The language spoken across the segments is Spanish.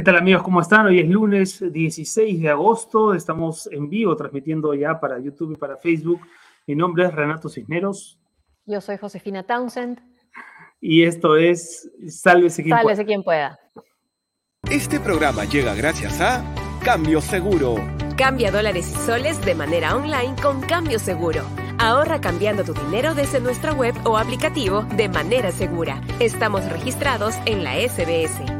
¿Qué tal amigos? ¿Cómo están? Hoy es lunes 16 de agosto. Estamos en vivo transmitiendo ya para YouTube y para Facebook. Mi nombre es Renato Cisneros. Yo soy Josefina Townsend. Y esto es Sálvese quien Sálvese quien pueda. Este programa llega gracias a Cambio Seguro. Cambia dólares y soles de manera online con Cambio Seguro. Ahorra cambiando tu dinero desde nuestra web o aplicativo de manera segura. Estamos registrados en la SBS.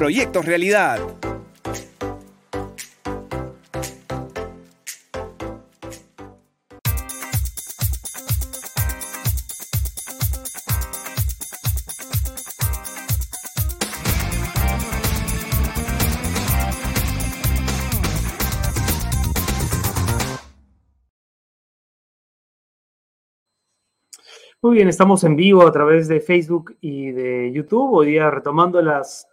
proyectos realidad. Muy bien, estamos en vivo a través de Facebook y de YouTube. Hoy día retomando las,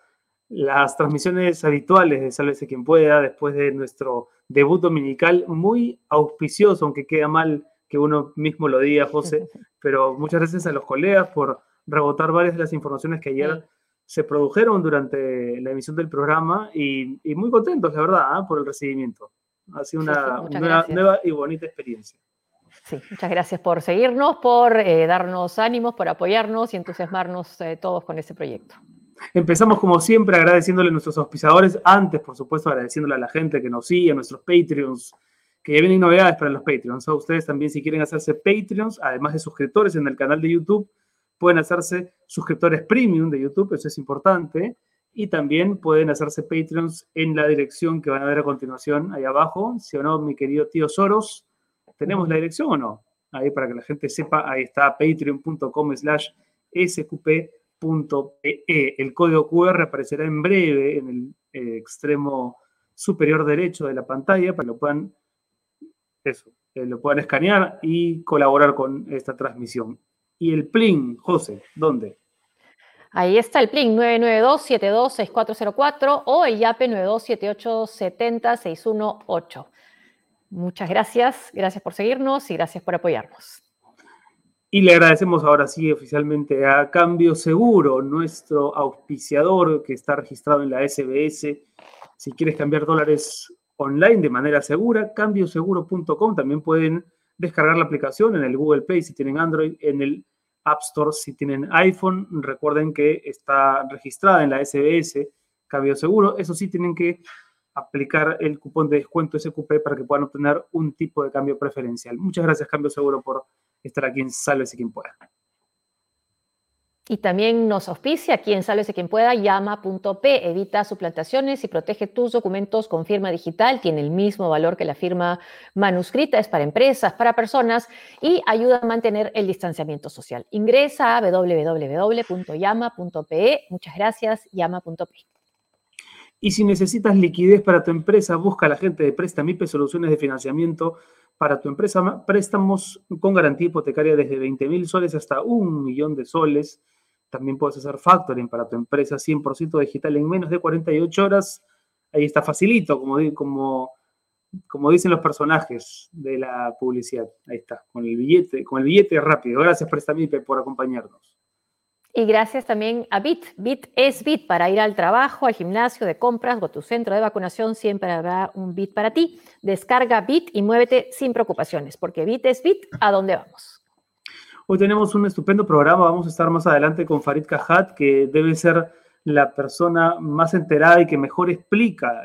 las transmisiones habituales de Sálvese quien pueda después de nuestro debut dominical, muy auspicioso, aunque queda mal que uno mismo lo diga, José, pero muchas gracias a los colegas por rebotar varias de las informaciones que ayer se produjeron durante la emisión del programa y, muy contentos, la verdad, ¿ah? por el recibimiento. Ha sido una, nueva y bonita experiencia. Sí, muchas gracias por seguirnos, por eh, darnos ánimos, por apoyarnos y entusiasmarnos eh, todos con este proyecto. Empezamos como siempre agradeciéndole a nuestros auspiciadores, antes por supuesto agradeciéndole a la gente que nos sigue, a nuestros Patreons, que ya vienen novedades para los Patreons. A ustedes también si quieren hacerse Patreons, además de suscriptores en el canal de YouTube, pueden hacerse suscriptores premium de YouTube, eso es importante, y también pueden hacerse Patreons en la dirección que van a ver a continuación ahí abajo, si o no, mi querido tío Soros ¿Tenemos la dirección o no? Ahí para que la gente sepa, ahí está patreon.com slash sqp.pe. El código QR aparecerá en breve en el eh, extremo superior derecho de la pantalla para que lo puedan, eso, eh, lo puedan escanear y colaborar con esta transmisión. Y el PLIN, José, ¿dónde? Ahí está el PLIN 992-726404 o el YAPE 927870-618. Muchas gracias, gracias por seguirnos y gracias por apoyarnos. Y le agradecemos ahora sí oficialmente a Cambio Seguro, nuestro auspiciador que está registrado en la SBS. Si quieres cambiar dólares online de manera segura, cambioseguro.com. También pueden descargar la aplicación en el Google Play si tienen Android, en el App Store si tienen iPhone. Recuerden que está registrada en la SBS Cambio Seguro. Eso sí, tienen que aplicar el cupón de descuento SQP para que puedan obtener un tipo de cambio preferencial. Muchas gracias, Cambio Seguro, por estar aquí en Sálvese quien pueda. Y también nos auspicia aquí en Sálvese quien pueda, llama.p, evita suplantaciones y protege tus documentos con firma digital, tiene el mismo valor que la firma manuscrita, es para empresas, para personas y ayuda a mantener el distanciamiento social. Ingresa a www.llama.pe, muchas gracias, llama.p. Y si necesitas liquidez para tu empresa, busca a la gente de Prestamipe soluciones de financiamiento para tu empresa. Préstamos con garantía hipotecaria desde 20 mil soles hasta un millón de soles. También puedes hacer factoring para tu empresa 100% digital en menos de 48 horas. Ahí está facilito, como, como, como dicen los personajes de la publicidad. Ahí está, con el billete, con el billete rápido. Gracias Prestamipe por acompañarnos. Y gracias también a Bit. Bit es Bit para ir al trabajo, al gimnasio, de compras o a tu centro de vacunación. Siempre habrá un Bit para ti. Descarga Bit y muévete sin preocupaciones, porque Bit es Bit. ¿A dónde vamos? Hoy tenemos un estupendo programa. Vamos a estar más adelante con Farid Kajat, que debe ser la persona más enterada y que mejor explica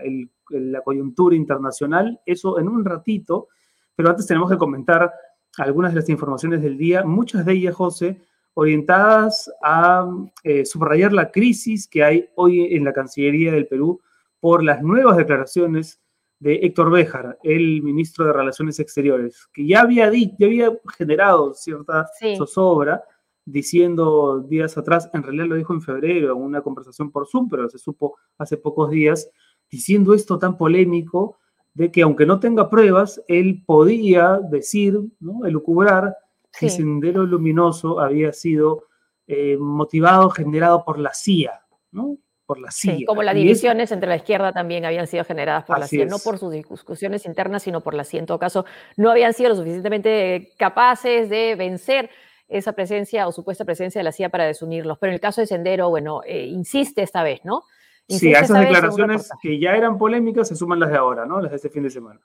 la coyuntura internacional. Eso en un ratito. Pero antes tenemos que comentar algunas de las informaciones del día. Muchas de ellas, José, orientadas a eh, subrayar la crisis que hay hoy en la Cancillería del Perú por las nuevas declaraciones de Héctor Béjar, el ministro de Relaciones Exteriores, que ya había, ya había generado cierta zozobra, diciendo días atrás, en realidad lo dijo en febrero en una conversación por Zoom, pero se supo hace pocos días, diciendo esto tan polémico de que aunque no tenga pruebas, él podía decir, ¿no? elucubrar que Sendero Luminoso había sido eh, motivado, generado por la CIA, ¿no? Por la CIA. como las divisiones entre la izquierda también habían sido generadas por la CIA, no por sus discusiones internas, sino por la CIA. En todo caso, no habían sido lo suficientemente capaces de vencer esa presencia o supuesta presencia de la CIA para desunirlos. Pero en el caso de Sendero, bueno, eh, insiste esta vez, ¿no? sí, a esas declaraciones que ya eran polémicas se suman las de ahora, ¿no? Las de este fin de semana.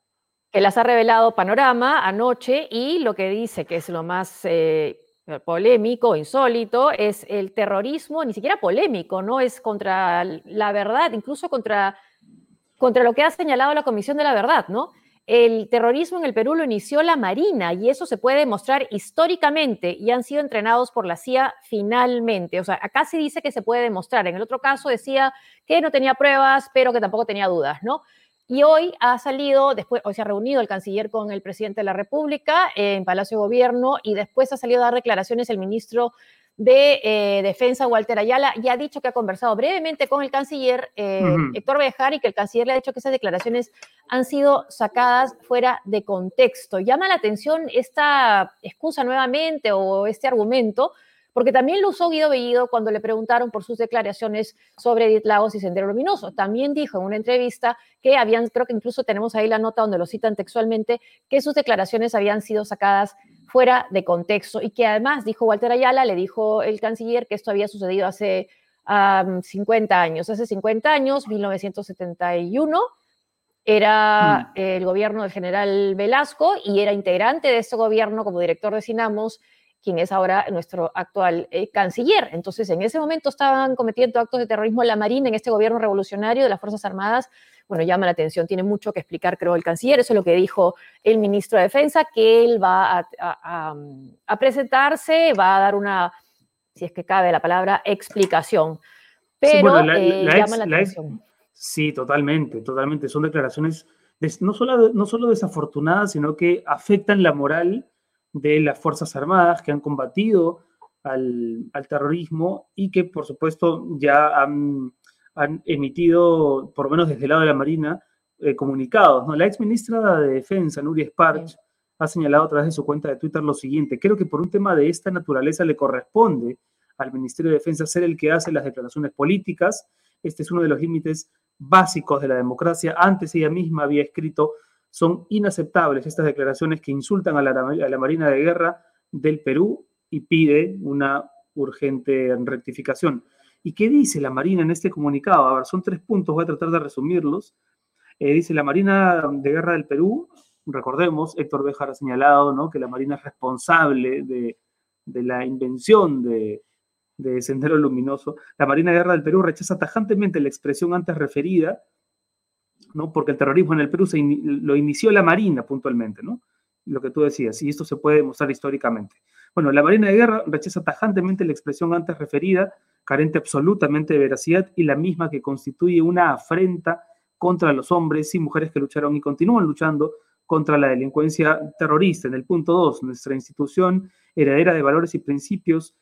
Que las ha revelado Panorama anoche y lo que dice que es lo más eh, polémico, insólito, es el terrorismo, ni siquiera polémico, ¿no? Es contra la verdad, incluso contra, contra lo que ha señalado la Comisión de la Verdad, ¿no? El terrorismo en el Perú lo inició la Marina y eso se puede demostrar históricamente y han sido entrenados por la CIA finalmente. O sea, acá se dice que se puede demostrar. En el otro caso decía que no tenía pruebas, pero que tampoco tenía dudas, ¿no? Y hoy ha salido, después, hoy se ha reunido el canciller con el presidente de la República en Palacio de Gobierno y después ha salido a dar declaraciones el ministro de eh, Defensa, Walter Ayala, y ha dicho que ha conversado brevemente con el canciller eh, Héctor Bejar y que el canciller le ha dicho que esas declaraciones han sido sacadas fuera de contexto. Llama la atención esta excusa nuevamente o este argumento, porque también lo usó Guido Bellido cuando le preguntaron por sus declaraciones sobre Edith Lagos y Sendero Luminoso. También dijo en una entrevista que habían, creo que incluso tenemos ahí la nota donde lo citan textualmente, que sus declaraciones habían sido sacadas fuera de contexto y que además, dijo Walter Ayala, le dijo el canciller que esto había sucedido hace 50 años. Hace 50 años, 1971, era mm. el gobierno del general Velasco y era integrante de ese gobierno como director de Sinamos quien es ahora nuestro actual eh, canciller. Entonces, en ese momento estaban cometiendo actos de terrorismo la Marina en este gobierno revolucionario de las Fuerzas Armadas bueno, llama la atención, tiene mucho que explicar, creo, el canciller. Eso es lo que dijo el ministro de Defensa, que él va a, presentarse, va a dar una, si es que cabe la palabra, explicación. Pero eh, llama la, atención. sí, totalmente, totalmente. Son declaraciones no, solo, no solo desafortunadas, sino que afectan la moral de las Fuerzas Armadas que han combatido al, al terrorismo y que, por supuesto, ya han han emitido, por lo menos desde el lado de la Marina, eh, comunicados. ¿no? La ex ministra de Defensa, Nuria Sparch, ha señalado a través de su cuenta de Twitter lo siguiente, creo que por un tema de esta naturaleza le corresponde al Ministerio de Defensa ser el que hace las declaraciones políticas. Este es uno de los límites básicos de la democracia. Antes ella misma había escrito, son inaceptables estas declaraciones que insultan a la, a la Marina de Guerra del Perú y pide una urgente rectificación. ¿Y qué dice la Marina en este comunicado? A ver, son tres puntos, voy a tratar de resumirlos. Eh, dice la Marina de Guerra del Perú, recordemos, Héctor Béjar ha señalado ¿no? que la Marina es responsable de, la invención de, Sendero Luminoso. La Marina de Guerra del Perú rechaza tajantemente la expresión antes referida, ¿no? porque el terrorismo en el Perú se lo inició la Marina puntualmente, ¿no? lo que tú decías, y esto se puede demostrar históricamente. Bueno, la Marina de Guerra rechaza tajantemente la expresión antes referida, carente absolutamente de veracidad y la misma que constituye una afrenta contra los hombres y mujeres que lucharon y continúan luchando contra la delincuencia terrorista. En el punto 2, nuestra institución heredera de valores y principios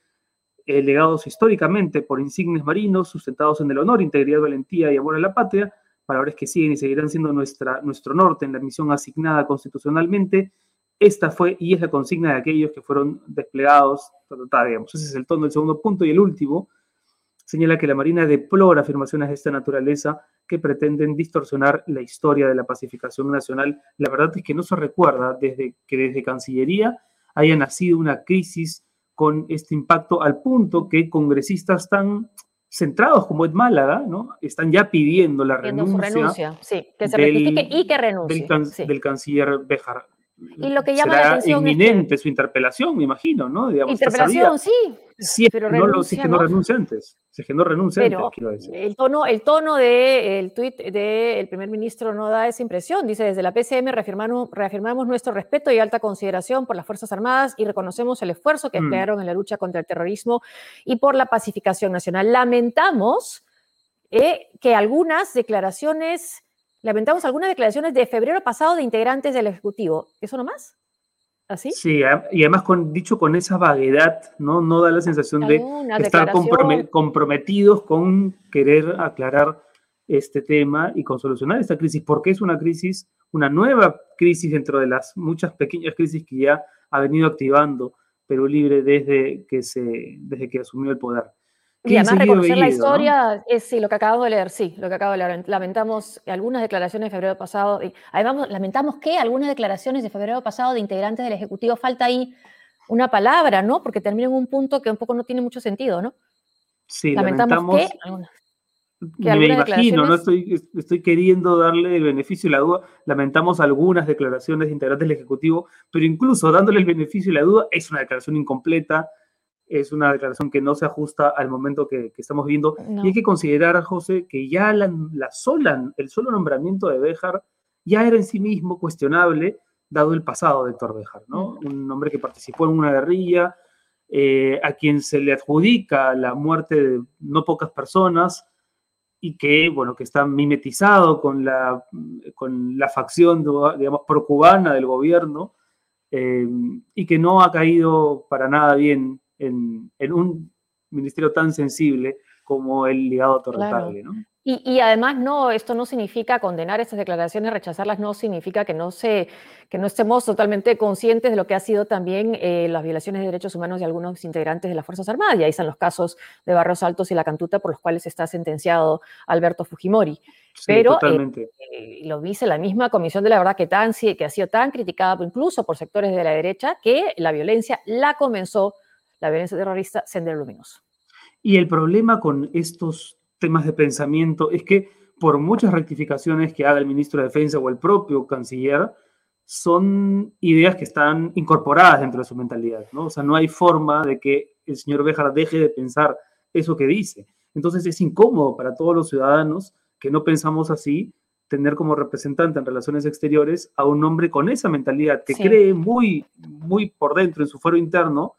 eh, legados históricamente por insignes marinos, sustentados en el honor, integridad, valentía y amor a la patria, valores que siguen y seguirán siendo nuestra, nuestro norte en la misión asignada constitucionalmente. Esta fue y es la consigna de aquellos que fueron desplegados, digamos. Ese es el tono del segundo punto. Y el último, señala que la Marina deplora afirmaciones de esta naturaleza que pretenden distorsionar la historia de la pacificación nacional. La verdad es que no se recuerda desde que desde Cancillería haya nacido una crisis con este impacto al punto que congresistas tan centrados como Ed Málaga, ¿no? Están ya pidiendo la renuncia, sí, que se del, y que renuncie. Del, canciller Bejar. Y lo que llama la atención inminente su interpelación, me imagino, ¿no? interpelación, sí. Sí, pero no, lo, que no renuncia antes. Si que no renuncia antes, quiero decir. El tono, el tono del tuit del primer ministro no da esa impresión. Dice, desde la PCM reafirmamos, reafirmamos nuestro respeto y alta consideración por las Fuerzas Armadas y reconocemos el esfuerzo que mm. emplearon en la lucha contra el terrorismo y por la pacificación nacional. Lamentamos eh, que algunas declaraciones lamentamos algunas declaraciones de febrero pasado de integrantes del Ejecutivo. ¿Eso nomás? ¿Así? Sí, y además con, dicho con esa vaguedad, ¿no? No da la sensación de estar comprometidos con querer aclarar este tema y con solucionar esta crisis, porque es una crisis, una nueva crisis dentro de las muchas pequeñas crisis que ya ha venido activando Perú Libre desde que, se, desde que asumió el poder. Y además reconocer la historia es sí, lo que acabo de leer, sí, lo que acabo de leer. Lamentamos algunas declaraciones de febrero pasado, y además lamentamos que algunas declaraciones de febrero pasado de integrantes del Ejecutivo falta ahí una palabra, ¿no? Porque termina en un punto que un poco no tiene mucho sentido, ¿no? Sí, lamentamos, que, me imagino, no estoy, estoy queriendo darle el beneficio y la duda. Lamentamos algunas declaraciones de integrantes del Ejecutivo, pero incluso dándole el beneficio y la duda, es una declaración incompleta es una declaración que no se ajusta al momento que, estamos viviendo. Y hay que considerar, José, que ya la, sola, el solo nombramiento de Béjar ya era en sí mismo cuestionable, dado el pasado de Héctor Béjar, ¿no? Un hombre que participó en una guerrilla, eh, a quien se le adjudica la muerte de no pocas personas y que, bueno, que está mimetizado con la, con la facción, digamos, pro-cubana del gobierno eh, y que no ha caído para nada bien en, un ministerio tan sensible como el ligado a ¿no? Y, además, no, esto no significa condenar estas declaraciones, rechazarlas, no significa que no, se, que no estemos totalmente conscientes de lo que ha sido también eh, las violaciones de derechos humanos de algunos integrantes de las Fuerzas Armadas. Y ahí están los casos de Barros Altos y La Cantuta por los cuales está sentenciado Alberto Fujimori. Pero eh, eh, lo dice la misma Comisión de la Verdad que, tan, que ha sido tan criticada incluso por sectores de la derecha que la violencia la comenzó la violencia terrorista Sendero Luminoso. Y el problema con estos temas de pensamiento es que por muchas rectificaciones que haga el ministro de Defensa o el propio canciller, son ideas que están incorporadas dentro de su mentalidad, ¿no? O sea, no hay forma de que el señor Béjar deje de pensar eso que dice. Entonces es incómodo para todos los ciudadanos que no pensamos así tener como representante en relaciones exteriores a un hombre con esa mentalidad que cree muy, muy por dentro en su fuero interno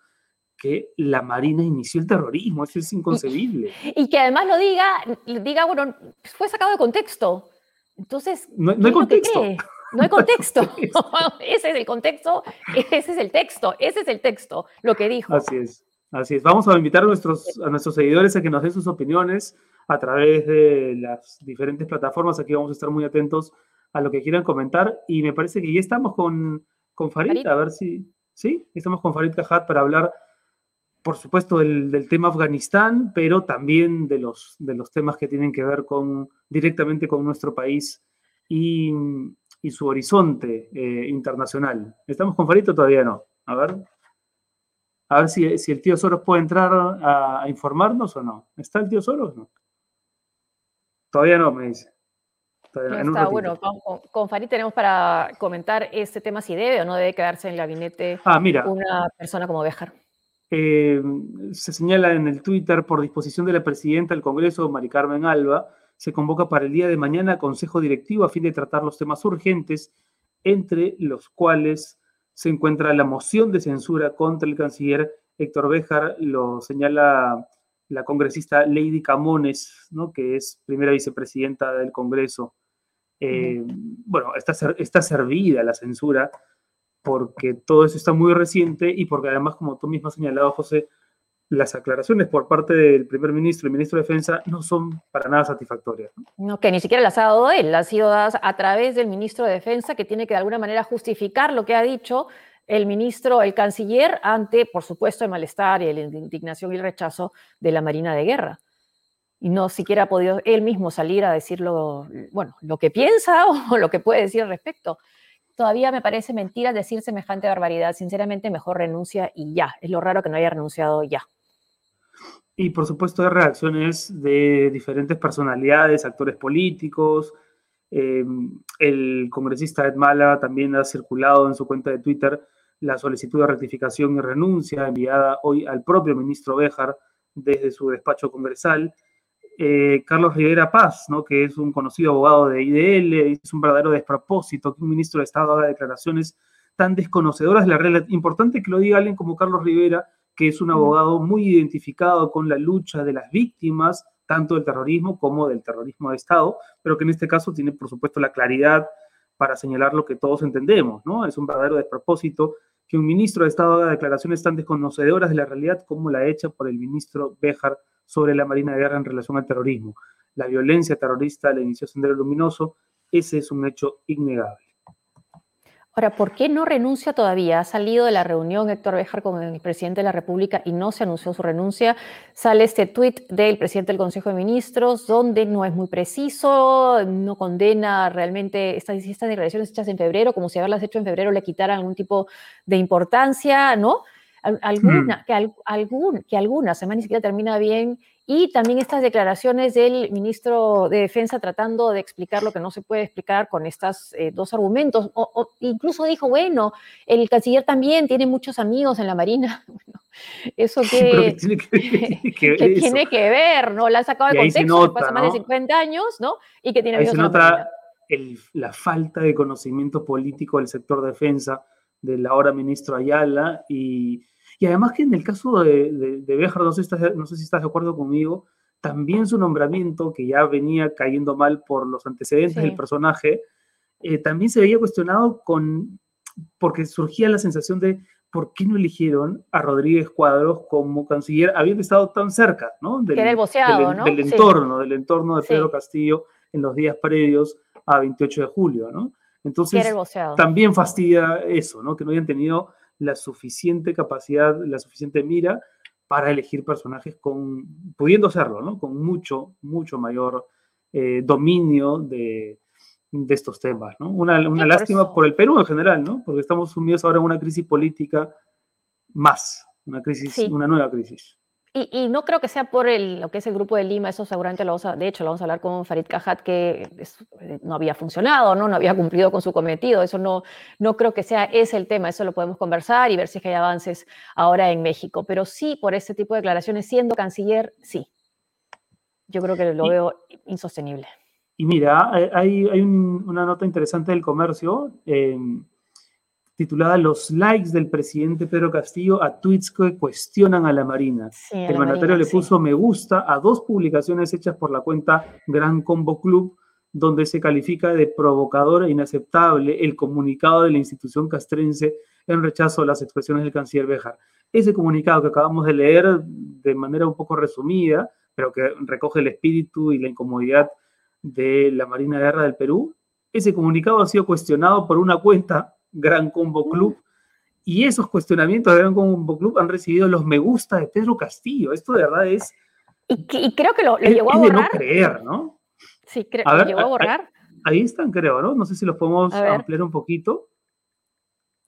que la Marina inició el terrorismo, eso es inconcebible. Y que además lo diga, diga, bueno, fue sacado de contexto. Entonces, no, hay contexto. No hay contexto. ese es el contexto, ese es el texto, ese es el texto, lo que dijo. Así es, así es. Vamos a invitar a nuestros, a nuestros seguidores a que nos den sus opiniones a través de las diferentes plataformas. Aquí vamos a estar muy atentos a lo que quieran comentar. Y me parece que ya estamos con, con Farid, a ver si, sí, estamos con Farid Cajat para hablar por supuesto, del, tema Afganistán, pero también de los, de los temas que tienen que ver con, directamente con nuestro país y, su horizonte eh, internacional. ¿Estamos con Farito? Todavía no. A ver. A ver si, el tío Soros puede entrar a, informarnos o no. ¿Está el tío Soros no? Todavía no, me dice. está, bueno, con, con Farid tenemos para comentar este tema si debe o no debe quedarse en el gabinete ah, mira. una persona como Béjar. Eh, se señala en el Twitter, por disposición de la presidenta del Congreso, Mari Carmen Alba, se convoca para el día de mañana Consejo Directivo a fin de tratar los temas urgentes, entre los cuales se encuentra la moción de censura contra el canciller Héctor Béjar, lo señala la congresista Lady Camones, ¿no? que es primera vicepresidenta del Congreso. Eh, bueno, está, está servida la censura porque todo eso está muy reciente y porque además, como tú mismo has señalado, José, las aclaraciones por parte del primer ministro y ministro de Defensa no son para nada satisfactorias. No, que ni siquiera las ha dado él, las ha sido dadas a través del ministro de Defensa, que tiene que de alguna manera justificar lo que ha dicho el ministro, el canciller, ante, por supuesto, el malestar y la indignación y el rechazo de la Marina de Guerra. Y no siquiera ha podido él mismo salir a decirlo, bueno, lo que piensa o lo que puede decir al respecto todavía me parece mentira decir semejante barbaridad. Sinceramente, mejor renuncia y ya. Es lo raro que no haya renunciado ya. Y por supuesto hay reacciones de diferentes personalidades, actores políticos. Em, el congresista Ed Mala también ha circulado en su cuenta de Twitter la solicitud de rectificación y renuncia enviada hoy al propio ministro Béjar desde su despacho congresal. Eh, Carlos Rivera Paz, ¿no? que es un conocido abogado de IDL, es un verdadero despropósito que un ministro de Estado haga declaraciones tan desconocedoras de la realidad. Importante que lo diga alguien como Carlos Rivera, que es un abogado muy identificado con la lucha de las víctimas, tanto del terrorismo como del terrorismo de Estado, pero que en este caso tiene, por supuesto, la claridad para señalar lo que todos entendemos, ¿no? Es un verdadero despropósito que un ministro de Estado haga declaraciones tan desconocedoras de la realidad como la hecha por el ministro Béjar sobre la Marina de Guerra en relación al terrorismo. La violencia terrorista la inició Sendero Luminoso, ese es un hecho innegable. Ahora, ¿por qué no renuncia todavía? Ha salido de la reunión Héctor Béjar con el presidente de la República y no se anunció su renuncia. Sale este tuit del presidente del Consejo de Ministros, donde no es muy preciso, no condena realmente estas, estas declaraciones hechas en febrero, como si haberlas hecho en febrero le quitaran algún tipo de importancia, ¿no? Alguna, hmm. que, algún, que alguna semana ni siquiera termina bien y también estas declaraciones del ministro de Defensa tratando de explicar lo que no se puede explicar con estos eh, dos argumentos. O, incluso dijo, bueno, el canciller también tiene muchos amigos en la Marina. eso que, tiene que, tiene que ver, ¿no? La ha sacado de contexto, pasa más de 50 años, ¿no? Y que tiene amigos en la Marina. la falta de conocimiento político del sector defensa del ahora ministro Ayala y y además que en el caso de, de, Béjar, no sé, si estás, no sé si estás de acuerdo conmigo, también su nombramiento, que ya venía cayendo mal por los antecedentes del personaje, eh, también se veía cuestionado con, porque surgía la sensación de por qué no eligieron a Rodríguez Cuadros como canciller, habiendo estado tan cerca, ¿no? Del, el boceado, del, ¿no? del entorno, del entorno de Pedro Castillo en los días previos a 28 de julio, ¿no? Entonces, también fastidia eso, ¿no? Que no hayan tenido la suficiente capacidad, la suficiente mira para elegir personajes con, pudiendo serlo, ¿no? Con mucho, mucho mayor eh, dominio de, de, estos temas, ¿no? Una, una lástima por el Perú en general, ¿no? Porque estamos sumidos ahora en una crisis política más, una crisis, una nueva crisis. Y, no creo que sea por el, lo que es el grupo de Lima, eso seguramente lo vamos a, de hecho lo vamos a hablar con Farid Cajat, que eh, no había funcionado, ¿no? no había cumplido con su cometido, eso no, no creo que sea ese el tema, eso lo podemos conversar y ver si hay avances ahora en México, pero sí por ese tipo de declaraciones, siendo canciller, sí. Yo creo que lo veo insostenible. Y mira, hay, hay una nota interesante del comercio. Eh, titulada Los likes del presidente Pedro Castillo a tweets que cuestionan a la Marina. el mandatario le puso me gusta a dos publicaciones hechas por la cuenta Gran Combo Club, donde se califica de provocador e inaceptable el comunicado de la institución castrense en rechazo a las expresiones del canciller Bejar. Ese comunicado que acabamos de leer de manera un poco resumida, pero que recoge el espíritu y la incomodidad de la Marina de Guerra del Perú, ese comunicado ha sido cuestionado por una cuenta Gran Combo. Club. Y esos cuestionamientos de Gran Combo Club han recibido los me gusta de Pedro Castillo. Esto de verdad es. Y, creo que lo, llegó a borrar. de no creer, ¿no? Sí, creo que lo llegó a borrar. Ahí están, creo, ¿no? No sé si los podemos ampliar un poquito.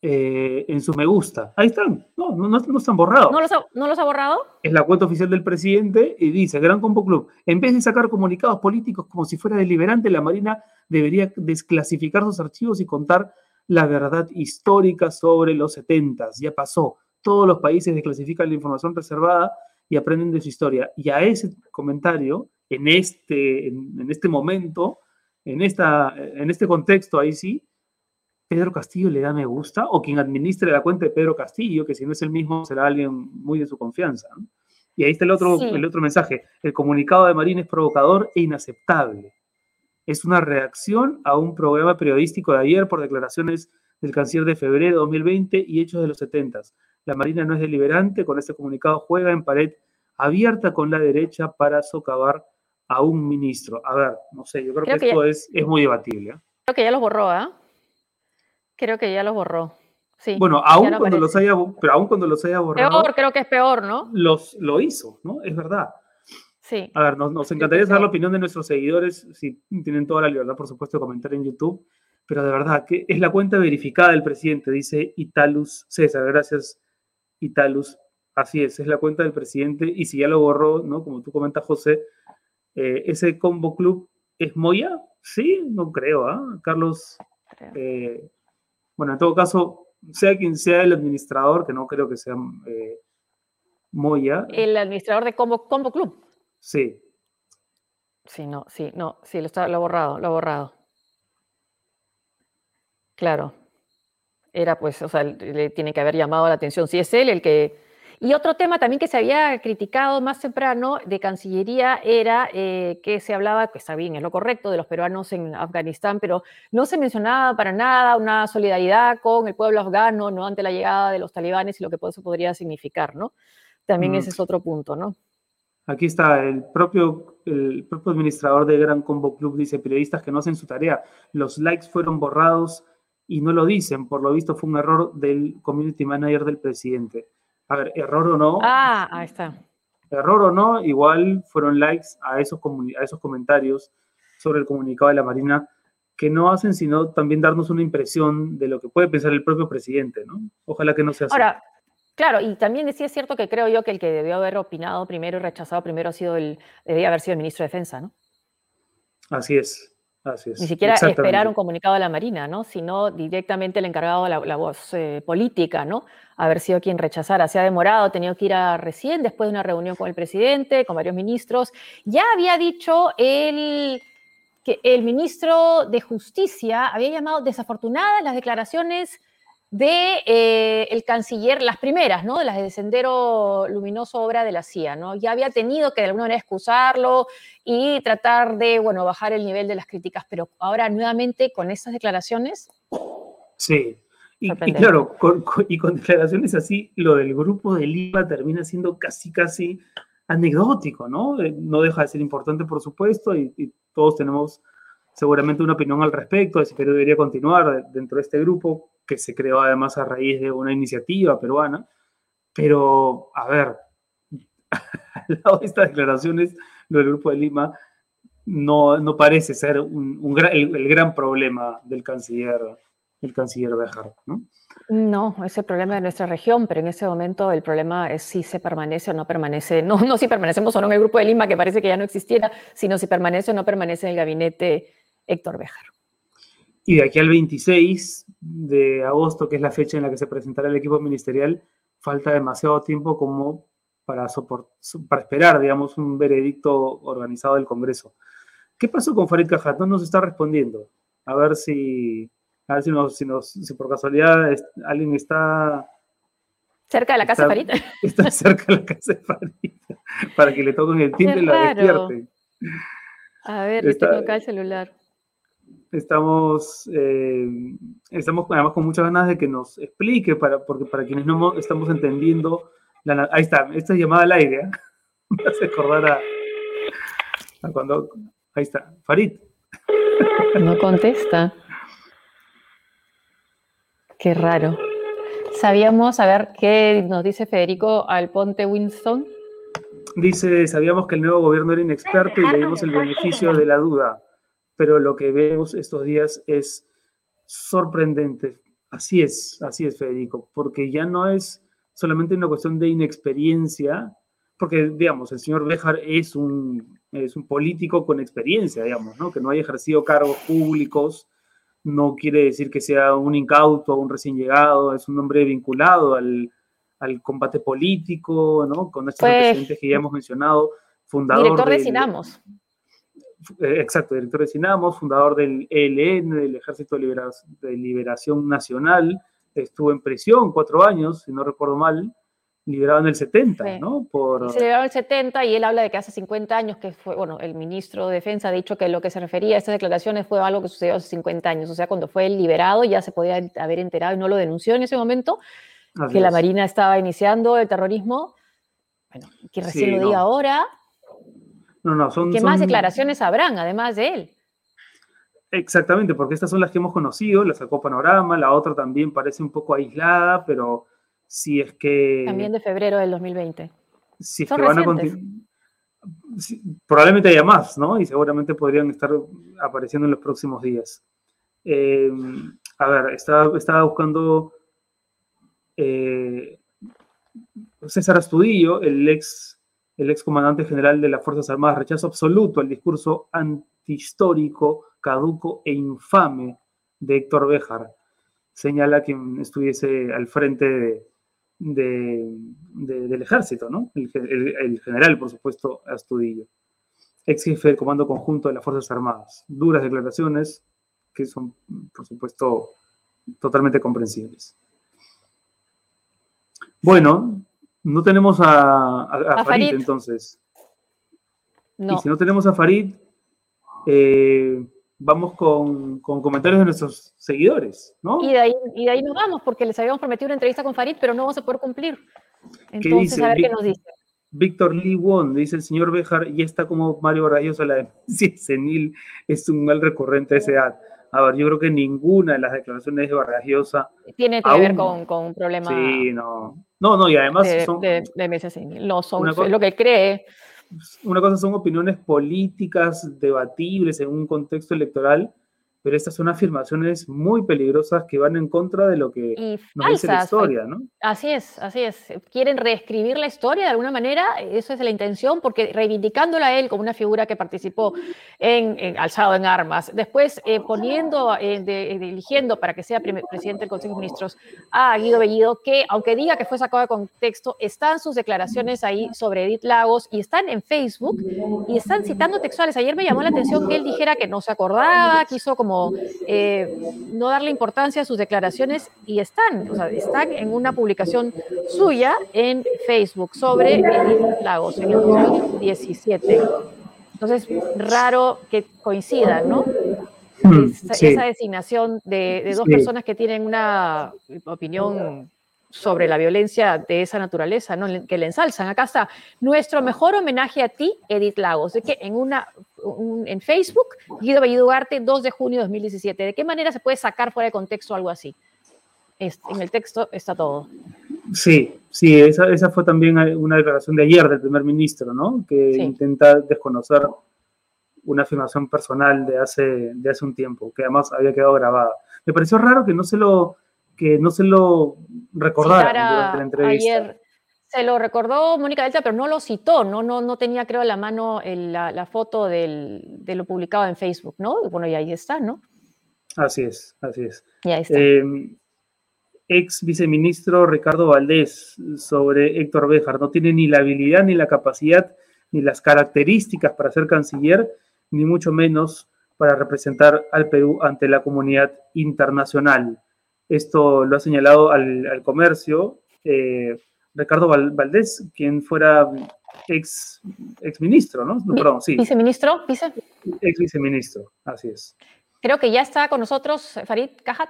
Eh, en su me gusta. Ahí están. No, no, no, están borrados. ¿No los, ha, ¿No los, ha, borrado? Es la cuenta oficial del presidente y dice, Gran Combo Club, en vez de sacar comunicados políticos como si fuera deliberante, la Marina debería desclasificar sus archivos y contar la verdad histórica sobre los 70. Ya pasó. Todos los países desclasifican la información reservada y aprenden de su historia. Y a ese comentario, en este, en, este momento, en, esta, en este contexto, ahí sí, Pedro Castillo le da me gusta, o quien administre la cuenta de Pedro Castillo, que si no es el mismo, será alguien muy de su confianza. Y ahí está el otro, el otro mensaje. El comunicado de Marín es provocador e inaceptable es una reacción a un programa periodístico de ayer por declaraciones del canciller de febrero de 2020 y hechos de los 70. La Marina no es deliberante, con este comunicado juega en pared abierta con la derecha para socavar a un ministro. A ver, no sé, yo creo, que, esto es, es, muy debatible. ¿eh? Creo que ya los borró, ¿ah? Creo que ya los borró. Sí, bueno, aún cuando los haya, pero aún cuando los haya borrado. Peor, creo que es peor, ¿no? Los, lo hizo, ¿no? Es verdad. A ver, nos, encantaría saber la opinión de nuestros seguidores, si tienen toda la libertad, por supuesto, de comentar en YouTube, pero de verdad, que es la cuenta verificada del presidente, dice Italus César, gracias Italus, así es, es la cuenta del presidente, y si ya lo borró, ¿no? Como tú comentas, José, eh, ¿ese combo club es Moya? Sí, no creo, ¿ah? Carlos, eh, bueno, en todo caso, sea quien sea el administrador, que no creo que sea eh, Moya. El administrador de Combo, combo Club. Sí. Sí, no, sí, no, sí, lo, está, lo ha borrado, lo ha borrado. Claro. Era pues, o sea, le tiene que haber llamado la atención. Si es él el que... Y otro tema también que se había criticado más temprano de Cancillería era eh, que se hablaba, que está bien, es lo correcto, de los peruanos en Afganistán, pero no se mencionaba para nada una solidaridad con el pueblo afgano, ¿no? Ante la llegada de los talibanes y lo que eso podría significar, ¿no? También mm. ese es otro punto, ¿no? Aquí está, el propio, el propio administrador de Gran Combo Club dice, periodistas que no hacen su tarea, los likes fueron borrados y no lo dicen, por lo visto fue un error del community manager del presidente. A ver, error o no. Ah, ahí está. Error o no, igual fueron likes a esos, a esos comentarios sobre el comunicado de la Marina que no hacen sino también darnos una impresión de lo que puede pensar el propio presidente, ¿no? Ojalá que no sea así. Ahora, Claro, y también sí es cierto que creo yo que el que debió haber opinado primero y rechazado primero ha sido el, debía haber sido el ministro de Defensa, ¿no? Así es, así es. Ni siquiera esperar un comunicado de la Marina, ¿no? Sino directamente el encargado de la, voz eh, política, ¿no? Haber sido quien rechazara. Se ha demorado, ha tenido que ir a recién, después de una reunión con el presidente, con varios ministros. Ya había dicho el que el ministro de Justicia había llamado desafortunadas las declaraciones de eh, el canciller, las primeras, ¿no? De las de Sendero Luminoso, obra de la CIA, ¿no? Ya había tenido que de alguna manera excusarlo y tratar de, bueno, bajar el nivel de las críticas, pero ahora nuevamente con esas declaraciones. Sí, y, claro, y con declaraciones así, lo del grupo de Lima termina siendo casi, casi anecdótico, ¿no? Eh, no deja de ser importante, por supuesto, y, y todos tenemos seguramente una opinión al respecto de si Perú debería continuar dentro de este grupo, que se creó además a raíz de una iniciativa peruana. Pero, a ver, al lado de estas declaraciones, lo del Grupo de Lima no, no parece ser un, el, gran problema del canciller, el canciller Bejar, ¿no? No, es el problema de nuestra región, pero en ese momento el problema es si se permanece o no permanece, no, no si permanecemos o no en el Grupo de Lima, que parece que ya no existiera, sino si permanece o no permanece en el gabinete Héctor Bejar. Y de aquí al 26 de agosto, que es la fecha en la que se presentará el equipo ministerial, falta demasiado tiempo como para, para esperar, digamos, un veredicto organizado del Congreso. ¿Qué pasó con Farid Cajat? No nos está respondiendo. A ver si, a ver si, nos, si, por casualidad alguien está... Cerca de la casa de Farid. Está cerca de la casa de Farid. Para que le toquen el timbre y la despierten. A ver, está, tengo acá el celular estamos, eh, estamos además con muchas ganas de que nos explique, para, porque para quienes no estamos entendiendo, ahí está, esta llamada al aire, ¿eh? me hace acordar a, cuando, ahí está, Farid. No contesta. Qué raro. Sabíamos, a ver, ¿qué nos dice Federico Alponte Winston? Dice, sabíamos que el nuevo gobierno era inexperto y le dimos el beneficio de la duda pero lo que vemos estos días es sorprendente. Así es, así es, Federico, porque ya no es solamente una cuestión de inexperiencia, porque, digamos, el señor Béjar es un, es un político con experiencia, digamos, ¿no? Que no haya ejercido cargos públicos, no quiere decir que sea un incauto, un recién llegado, es un hombre vinculado al, al combate político, ¿no? Con estos pues, que ya hemos mencionado, fundador. Director de Sinamos. Eh, exacto, director de Sinamos, fundador del ELN, del Ejército de Liberación, Nacional, estuvo en prisión cuatro años, si no recuerdo mal, liberado en el 70, ¿no? Por... Se liberó en el 70 y él habla de que hace 50 años, que fue, bueno, el ministro de Defensa ha dicho que lo que se refería a estas declaraciones fue algo que sucedió hace 50 años, o sea, cuando fue liberado ya se podía haber enterado y no lo denunció en ese momento, que la Marina estaba iniciando el terrorismo, bueno, que recién lo diga ahora, no, no, son... ¿Qué más declaraciones habrán además de él? Exactamente, porque estas son las que hemos conocido, la sacó Panorama, la otra también parece un poco aislada, pero si es que... También de febrero del 2020. Si es que van a continuar... probablemente haya más, ¿no? Y seguramente podrían estar apareciendo en los próximos días. Eh, a ver, estaba, estaba buscando eh, César Astudillo, el ex el excomandante general de las Fuerzas Armadas, rechazo absoluto al discurso antihistórico, caduco e infame de Héctor Béjar. Señala quien estuviese al frente del ejército, ¿no? El, general, por supuesto, Astudillo, ex jefe del Comando Conjunto de las Fuerzas Armadas. Duras declaraciones que son, por supuesto, totalmente comprensibles. Bueno, No tenemos a, Farid, entonces. Y si no tenemos a Farid, eh, vamos con, comentarios de nuestros seguidores, ¿no? Y de, ahí, y de ahí nos vamos, porque les habíamos prometido una entrevista con Farid, pero no vamos a poder cumplir. Entonces, a ver qué nos dice. Víctor Lee Won, dice el señor Bejar, y está como Mario Barrayoso, la demencia senil es un mal recurrente de esa edad. A ver, yo creo que ninguna de las declaraciones de Vargas tiene que ver con, con, un problema. Sí, no. No, no, y además de, son. De, senil. No, son lo que cree. Una cosa son opiniones políticas debatibles en un contexto electoral pero estas son afirmaciones muy peligrosas que van en contra de lo que nos dice la historia, ¿no? Así es, así es. Quieren reescribir la historia de alguna manera, eso es la intención, porque reivindicándola a él como una figura que participó en, alzado en armas, después eh, poniendo, eh, eligiendo para que sea presidente del Consejo de Ministros a Guido Bellido, que aunque diga que fue sacado de contexto, están sus declaraciones ahí sobre Edith Lagos y están en Facebook y están citando textuales. Ayer me llamó la atención que él dijera que no se acordaba, quiso como eh, no darle importancia a sus declaraciones y están, o sea, están en una publicación suya en Facebook sobre Edith Lagos en el 2017. Entonces, raro que coincidan, ¿no? Mm, esa, designación de, dos personas que tienen una opinión sobre la violencia de esa naturaleza, ¿no? que le ensalzan. Acá está nuestro mejor homenaje a ti, Edith Lagos, de que en una en Facebook, Guido Bellido Ugarte, 2 de junio de 2017. ¿De qué manera se puede sacar fuera de contexto algo así? en el texto está todo. Sí, sí, esa, esa, fue también una declaración de ayer del primer ministro, ¿no? Que intenta desconocer una afirmación personal de hace, de hace un tiempo, que además había quedado grabada. Me pareció raro que no se lo, que no se lo recordara durante la entrevista. Ayer se lo recordó Mónica Delta, pero no lo citó, no, no, no tenía, creo, a la mano la, foto de lo publicado en Facebook, ¿no? Bueno, y ahí está, ¿no? Así es, así es. Y ahí está. Em, ex viceministro Ricardo Valdés sobre Héctor Béjar, no tiene ni la habilidad, ni la capacidad, ni las características para ser canciller, ni mucho menos para representar al Perú ante la comunidad internacional. Esto lo ha señalado al, comercio eh, Ricardo Valdés, quien fuera ex, ex ministro, ¿no? perdón, sí. ¿Viceministro? ¿Vice? Ex viceministro, así es. Creo que ya está con nosotros Farid Cajat.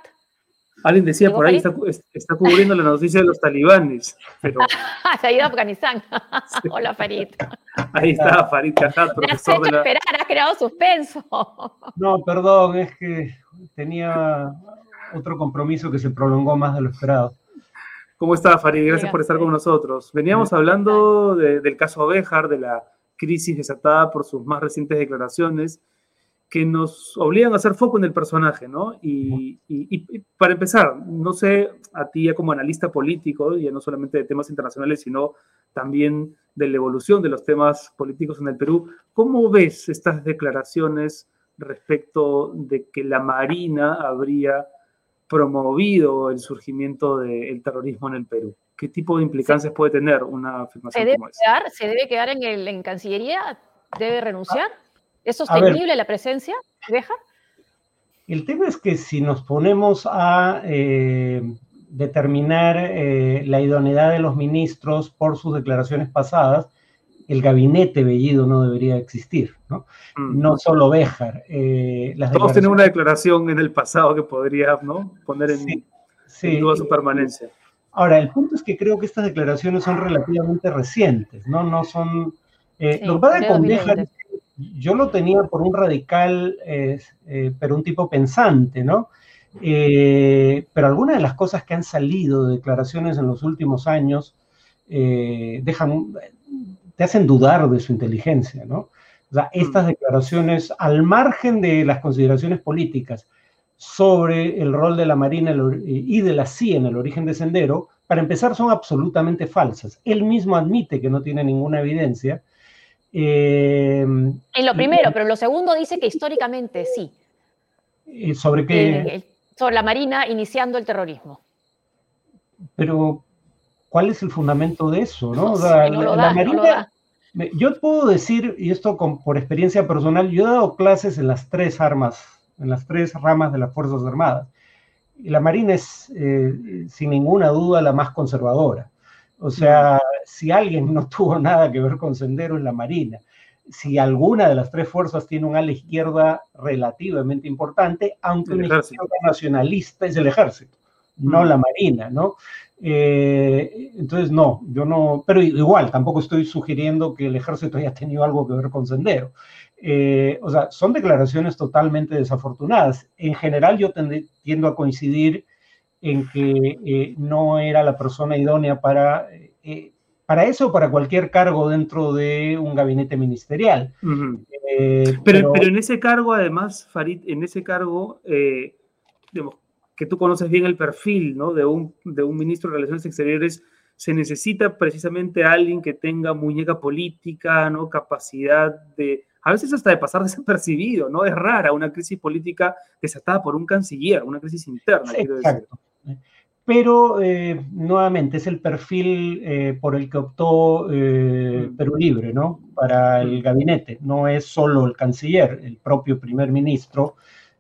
Alguien decía por ahí, está, está, cubriendo la noticia de los talibanes. Pero... Se ha ido a Afganistán. Hola, Farid. Ahí está Farid Cajat, profesor de la... esperar, ha creado suspenso. No, perdón, es que tenía otro compromiso que se prolongó más de lo esperado. ¿Cómo está, Farid? Gracias por estar con nosotros. Veníamos hablando del caso Béjar, de la crisis desatada por sus más recientes declaraciones, que nos obligan a hacer foco en el personaje, ¿no? Y, para empezar, no sé, a ti ya como analista político, ya no solamente de temas internacionales, sino también de la evolución de los temas políticos en el Perú, ¿cómo ves estas declaraciones respecto de que la Marina habría promovido el surgimiento del terrorismo en el Perú? ¿Qué tipo de implicancias puede tener una afirmación ¿Se como esa? ¿Se debe quedar en, el, en Cancillería? ¿Debe renunciar? ¿Es sostenible la presencia? ¿Deja? El tema es que si nos ponemos a eh, determinar eh, la idoneidad de los ministros por sus declaraciones pasadas, el gabinete Bellido no debería existir, ¿no? Mm. No solo Béjar. Eh, Todos tienen una declaración en el pasado que podría ¿no? poner en, duda su permanencia. Ahora, el punto es que creo que estas declaraciones son relativamente recientes, ¿no? No son... Eh, lo que pasa con Béjar yo lo tenía por un radical, eh, pero un tipo pensante, ¿no? pero algunas de las cosas que han salido de declaraciones en los últimos años dejan, te hacen dudar de su inteligencia, ¿no? O sea, estas mm. declaraciones, al margen de las consideraciones políticas sobre el rol de la Marina y de la CIA en el origen de Sendero, para empezar, son absolutamente falsas. Él mismo admite que no tiene ninguna evidencia. Em, en lo primero, pero en lo segundo dice que históricamente sí. ¿Sobre qué? sobre la Marina iniciando el terrorismo. Pero ¿cuál es el fundamento de eso? ¿no? la, Marina, yo puedo decir, y esto por experiencia personal, yo he dado clases en las tres armas, en las tres ramas de las Fuerzas Armadas. Y la Marina es, eh, sin ninguna duda, la más conservadora. O sea, si alguien no tuvo nada que ver con Sendero es la Marina. Si alguna de las tres fuerzas tiene un ala izquierda relativamente importante, aunque una izquierda nacionalista es el ejército, no la Marina, ¿no? Eh, entonces, no, yo no, pero igual, tampoco estoy sugiriendo que el ejército haya tenido algo que ver con Sendero. Eh, o sea, son declaraciones totalmente desafortunadas. En general, yo tiendo a coincidir en que eh, no era la persona idónea para, para eso o para cualquier cargo dentro de un gabinete ministerial. pero, pero, en ese cargo, además, Farid, en ese cargo, digamos, que tú conoces bien el perfil ¿no? de, un, de un ministro de Relaciones Exteriores, se necesita precisamente alguien que tenga muñeca política, ¿no? capacidad de, a veces hasta de pasar desapercibido, ¿no? Es rara una crisis política desatada por un canciller, una crisis interna, quiero decir. Pero eh, nuevamente es el perfil eh, por el que optó eh, mm. Perú Libre, ¿no? Para el mm. gabinete. No es solo el canciller, el propio primer ministro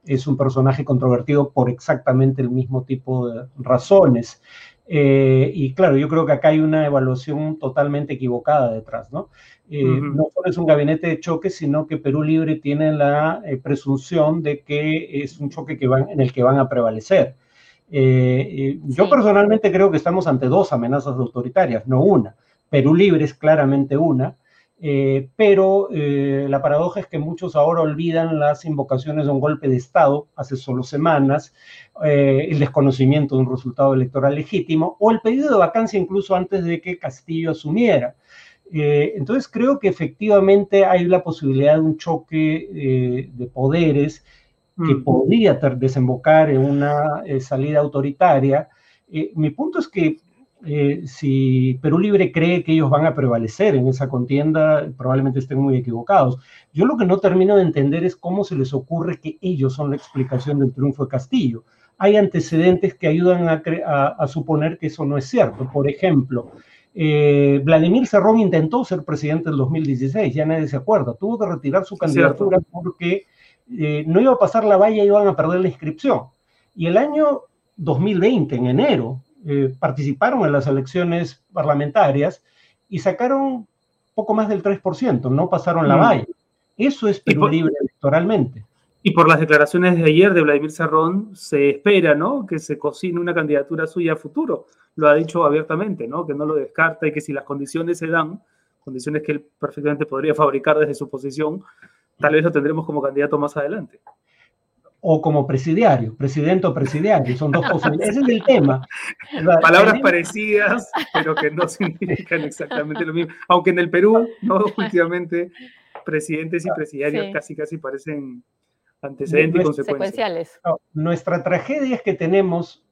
es un personaje controvertido por exactamente el mismo tipo de razones. Eh, y claro, yo creo que acá hay una evaluación totalmente equivocada detrás, ¿no? Eh, no solo es un gabinete de choque, sino que Perú Libre tiene la eh, presunción de que es un choque que van, en el que van a prevalecer. Yo personalmente creo que estamos ante dos amenazas autoritarias, no una. Perú Libre es claramente una, eh, pero eh, la paradoja es que muchos ahora olvidan las invocaciones de un golpe de Estado hace solo semanas, eh, el desconocimiento de un resultado electoral legítimo o el pedido de vacancia incluso antes de que Castillo asumiera. entonces creo que efectivamente hay la posibilidad de un choque de poderes que mm. podría desembocar en una salida autoritaria. mi punto es que eh, si Perú Libre cree que ellos van a prevalecer en esa contienda, probablemente estén muy equivocados. Yo lo que no termino de entender es cómo se les ocurre que ellos son la explicación del triunfo de Castillo. Hay antecedentes que ayudan a, suponer que eso no es cierto. Por ejemplo, eh, Vladimir Cerrón intentó ser presidente en 2016, ya nadie se acuerda, tuvo que retirar su candidatura porque eh, no iba a pasar la valla y iban a perder la inscripción. Y el año 2020, en enero, eh, participaron en las elecciones parlamentarias y sacaron poco más del 3%, no pasaron la mm. valla. Eso es Perú libre electoralmente. Y por las declaraciones de ayer de Vladimir Serrón, se espera, ¿no? Que se cocine una candidatura suya a futuro. Lo ha dicho abiertamente, ¿no? Que no lo descarta y que si las condiciones se dan, condiciones que él perfectamente podría fabricar desde su posición, tal vez lo tendremos como candidato más adelante o como presidiario, presidente o presidiario, son dos posibilidades. Ese es el tema. Palabras parecidas, pero que no significan exactamente lo mismo. Aunque en el Perú, ¿no? últimamente, presidentes y presidiarios casi casi parecen antecedentes y consecuenciales. nuestra tragedia es que tenemos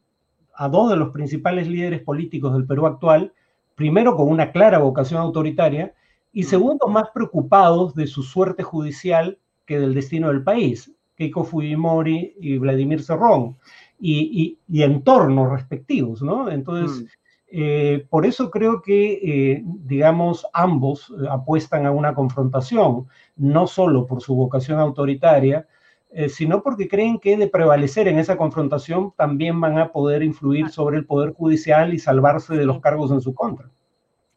a dos de los principales líderes políticos del Perú actual, primero con una clara vocación autoritaria y segundo más preocupados de su suerte judicial que del destino del país. Keiko Fujimori y Vladimir Cerrón, y, y, entornos respectivos, ¿no? Entonces, mm. eh, por eso creo que, eh, digamos, ambos eh, apuestan a una confrontación, no solo por su vocación autoritaria, sino porque creen que de prevalecer en esa confrontación también van a poder influir ah. sobre el Poder Judicial y salvarse de los cargos en su contra.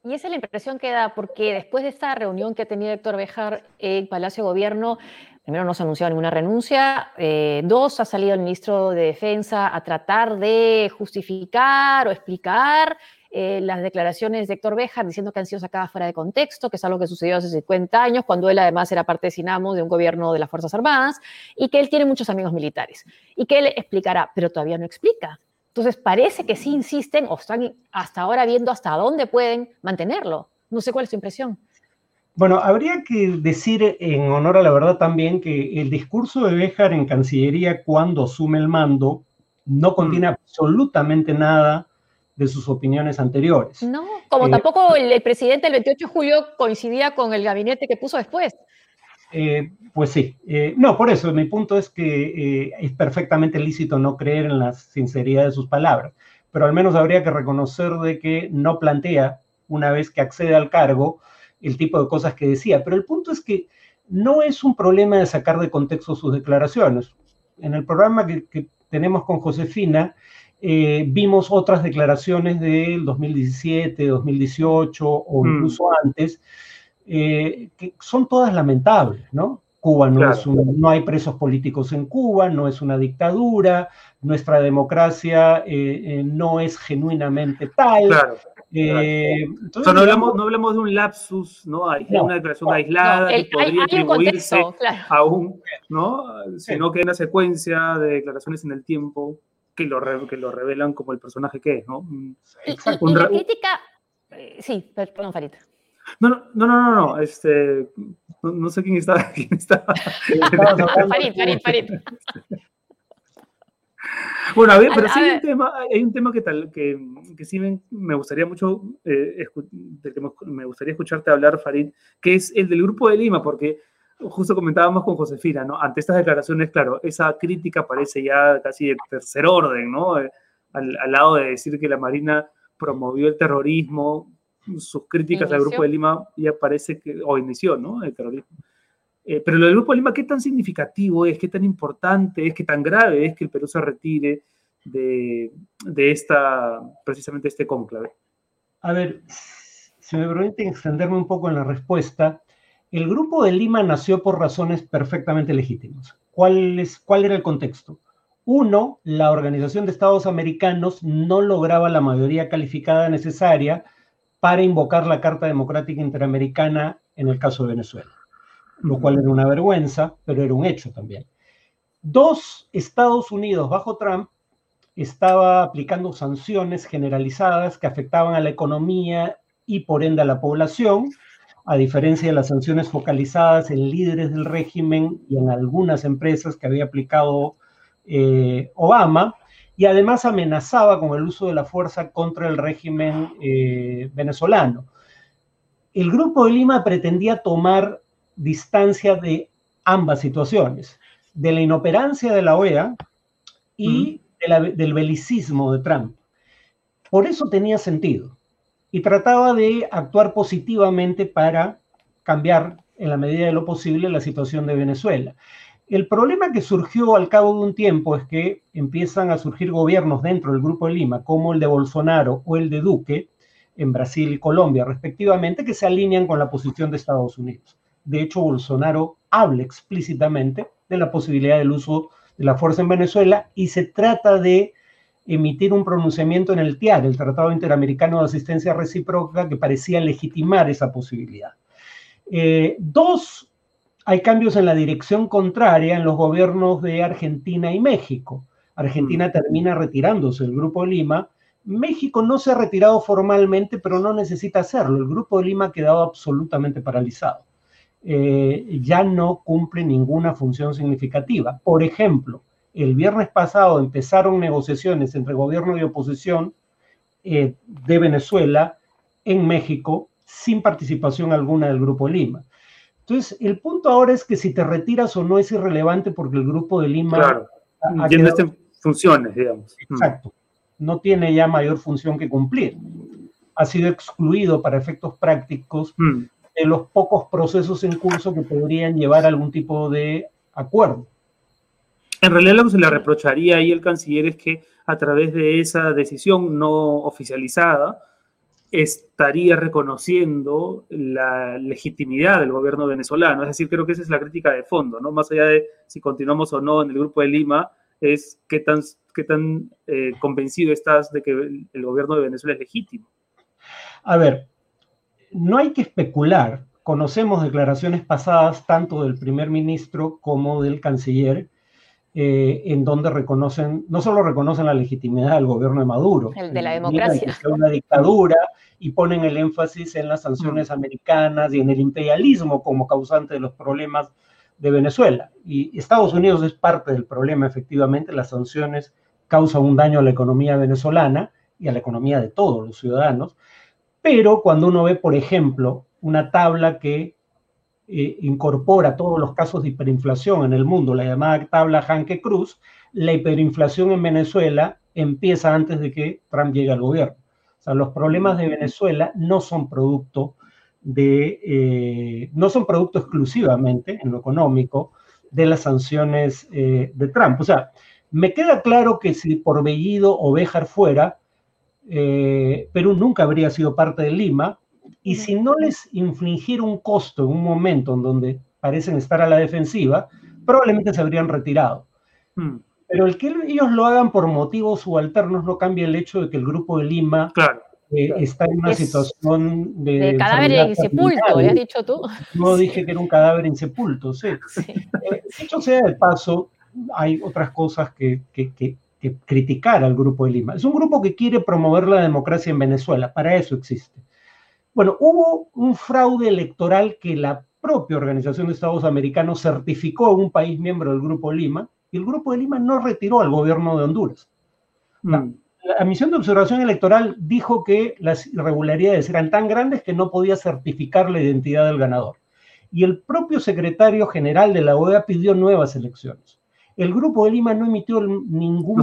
Y esa es la impresión que da, porque después de esta reunión que ha tenido Héctor Bejar en Palacio de Gobierno, primero no se ha anunciado ninguna renuncia, eh, dos, ha salido el ministro de Defensa a tratar de justificar o explicar eh, las declaraciones de Héctor Béjar diciendo que han sido sacadas fuera de contexto, que es algo que sucedió hace 50 años, cuando él además era parte de Sinamos, de un gobierno de las Fuerzas Armadas, y que él tiene muchos amigos militares, y que él explicará, pero todavía no explica. Entonces parece que sí insisten o están hasta ahora viendo hasta dónde pueden mantenerlo. No sé cuál es tu impresión. Bueno, habría que decir en honor a la verdad también que el discurso de Béjar en Cancillería cuando asume el mando no contiene mm. absolutamente nada de sus opiniones anteriores. No, como eh, tampoco el, presidente el 28 de julio coincidía con el gabinete que puso después. Eh, pues sí, eh, no, por eso mi punto es que es perfectamente lícito no creer en la sinceridad de sus palabras, pero al menos habría que reconocer de que no plantea, una vez que accede al cargo, el tipo de cosas que decía. Pero el punto es que no es un problema de sacar de contexto sus declaraciones. En el programa que, tenemos con Josefina, eh, vimos otras declaraciones del 2017, 2018 o mm. incluso antes, eh, que son todas lamentables, ¿no? Cuba no, es no hay presos políticos en Cuba, no es una dictadura, nuestra democracia eh, no es genuinamente tal. Claro. Entonces, no, hablamos, no hablamos de un lapsus, ¿no? Hay una declaración aislada que podría atribuirse a un, ¿no? Sino que hay una secuencia de declaraciones en el tiempo que lo, que lo revelan como el personaje que es, ¿no? Y, la crítica... Eh, sí, perdón, Farid. No, no, no, no, no, este, no, sé quién está. Quién está. Farid, Farid, Farid. Bueno, a ver, pero sí hay un tema, hay un tema que tal, que, que sí me, gustaría mucho, eh, me gustaría escucharte hablar, Farid, que es el del Grupo de Lima, porque justo comentábamos con Josefina, ¿no? Ante estas declaraciones, claro, esa crítica parece ya casi de tercer orden, ¿no? Eh, al, lado de decir que la Marina promovió el terrorismo, sus críticas al Grupo de Lima ya parece que, o inició, ¿no? El terrorismo. Eh, pero lo del Grupo Lima, ¿qué tan significativo es? ¿Qué tan importante es? ¿Qué tan grave es que el Perú se retire de, de esta, precisamente este cónclave? A ver, si me permiten extenderme un poco en la respuesta, el Grupo de Lima nació por razones perfectamente legítimas. ¿Cuál, ¿Cuál era el contexto? Uno, la Organización de Estados Americanos no lograba la mayoría calificada necesaria para invocar la Carta Democrática Interamericana en el caso de Venezuela, lo cual era una vergüenza, pero era un hecho también. Dos, Estados Unidos bajo Trump estaba aplicando sanciones generalizadas que afectaban a la economía y por ende a la población, a diferencia de las sanciones focalizadas en líderes del régimen y en algunas empresas que había aplicado eh, Obama, y además amenazaba con el uso de la fuerza contra el régimen eh, venezolano. El Grupo de Lima pretendía tomar distancia de ambas situaciones, de la inoperancia de la OEA y del belicismo de Trump. Por eso tenía sentido y trataba de actuar positivamente para cambiar en la medida de lo posible la situación de Venezuela. El problema que surgió al cabo de un tiempo es que empiezan a surgir gobiernos dentro del Grupo de Lima, como el de Bolsonaro o el de Duque, en Brasil y Colombia respectivamente, que se alinean con la posición de Estados Unidos. De hecho, Bolsonaro habla explícitamente de la posibilidad del uso de la fuerza en Venezuela y se trata de emitir un pronunciamiento en el TIAR, el Tratado Interamericano de Asistencia Recíproca, que parecía legitimar esa posibilidad. Eh, dos, hay cambios en la dirección contraria en los gobiernos de Argentina y México. Argentina mm. termina retirándose del Grupo de Lima. México no se ha retirado formalmente, pero no necesita hacerlo. El Grupo de Lima ha quedado absolutamente paralizado. Eh, ya no cumple ninguna función significativa. Por ejemplo, el viernes pasado empezaron negociaciones entre gobierno y oposición eh, de Venezuela en México sin participación alguna del Grupo de Lima. Entonces, el punto ahora es que si te retiras o no es irrelevante porque el Grupo de Lima... Claro, ya funciones, digamos. Mm. Exacto, no tiene ya mayor función que cumplir. Ha sido excluido para efectos prácticos mm. De los pocos procesos en curso que podrían llevar a algún tipo de acuerdo. En realidad lo que se le reprocharía ahí al canciller es que a través de esa decisión no oficializada estaría reconociendo la legitimidad del gobierno venezolano. Es decir, creo que esa es la crítica de fondo, ¿no? Más allá de si continuamos o no en el Grupo de Lima, es qué tan, qué tan eh, convencido estás de que el gobierno de Venezuela es legítimo. A ver, no hay que especular. Conocemos declaraciones pasadas tanto del primer ministro como del canciller eh, en donde reconocen, no solo reconocen la legitimidad del gobierno de Maduro, el de la democracia, que una dictadura y ponen el énfasis en las sanciones mm. americanas y en el imperialismo como causante de los problemas de Venezuela. Y Estados Unidos es parte del problema, efectivamente, las sanciones causan un daño a la economía venezolana y a la economía de todos los ciudadanos, pero cuando uno ve, por ejemplo, una tabla que eh, incorpora todos los casos de hiperinflación en el mundo, la llamada tabla Hanke Cruz, la hiperinflación en Venezuela empieza antes de que Trump llegue al gobierno. O sea, los problemas de Venezuela no son producto de, eh, no son producto exclusivamente en lo económico de las sanciones eh, de Trump. O sea, Me queda claro que si por Bellido o Béjar fuera, eh, Perú nunca habría sido parte de Lima, y si no les infligiera un costo en un momento en donde parecen estar a la defensiva, probablemente se habrían retirado. Hmm. Pero el que ellos lo hagan por motivos subalternos no cambia el hecho de que el grupo de Lima eh, está en una situación de... de cadáver insepulto, ¿le has dicho tú? No dije que era un cadáver insepulto, sí. sí. Eh, dicho sea de paso, hay otras cosas que, que, que, que criticar al grupo de Lima. Es un grupo que quiere promover la democracia en Venezuela, para eso existe. Bueno, hubo un fraude electoral que la propia Organización de Estados Americanos certificó en un país miembro del Grupo Lima, y el Grupo de Lima no retiró al gobierno de Honduras. La, mm. la, misión de observación electoral dijo que las irregularidades eran tan grandes que no podía certificar la identidad del ganador. Y el propio secretario general de la OEA pidió nuevas elecciones el Grupo de Lima no emitió ningún no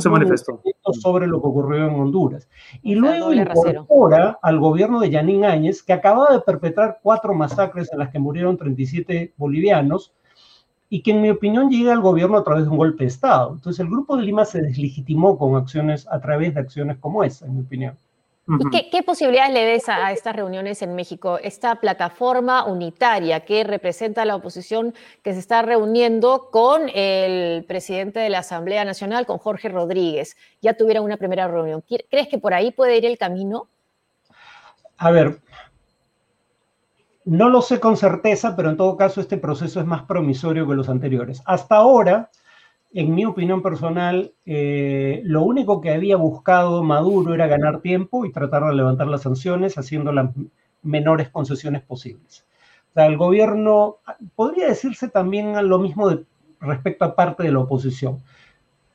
sobre lo que ocurrió en Honduras. Y luego incorpora al gobierno de Yanín Áñez, que acababa de perpetrar cuatro masacres en las que murieron 37 bolivianos, y que en mi opinión llega al gobierno a través de un golpe de Estado. Entonces el Grupo de Lima se deslegitimó con acciones, a través de acciones como esa, en mi opinión. ¿Qué, posibilidades le ves a, estas reuniones en México? Esta plataforma unitaria que representa a la oposición que se está reuniendo con el presidente de la Asamblea Nacional, con Jorge Rodríguez. Ya tuvieron una primera reunión. ¿Crees que por ahí puede ir el camino? A ver, no lo sé con certeza, pero en todo caso este proceso es más promisorio que los anteriores. Hasta ahora, en mi opinión personal, eh, lo único que había buscado Maduro era ganar tiempo y tratar de levantar las sanciones haciendo las menores concesiones posibles. O sea, el gobierno, podría decirse también lo mismo respecto a parte de la oposición,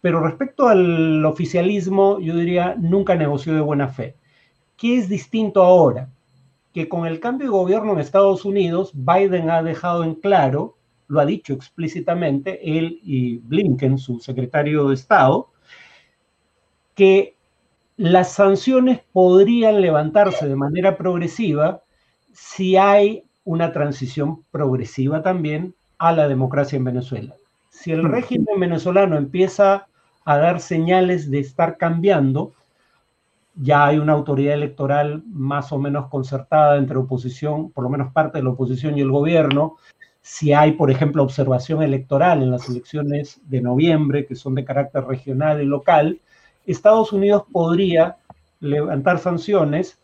pero respecto al oficialismo, yo diría, nunca negoció de buena fe. ¿Qué es distinto ahora? Que con el cambio de gobierno en Estados Unidos, Biden ha dejado en claro lo ha dicho explícitamente él y Blinken, su secretario de Estado, que las sanciones podrían levantarse de manera progresiva si hay una transición progresiva también a la democracia en Venezuela. Si el régimen venezolano empieza a dar señales de estar cambiando, ya hay una autoridad electoral más o menos concertada entre oposición, por lo menos parte de la oposición y el gobierno, si hay, por ejemplo, observación electoral en las elecciones de noviembre, que son de carácter regional y local, Estados Unidos podría levantar sanciones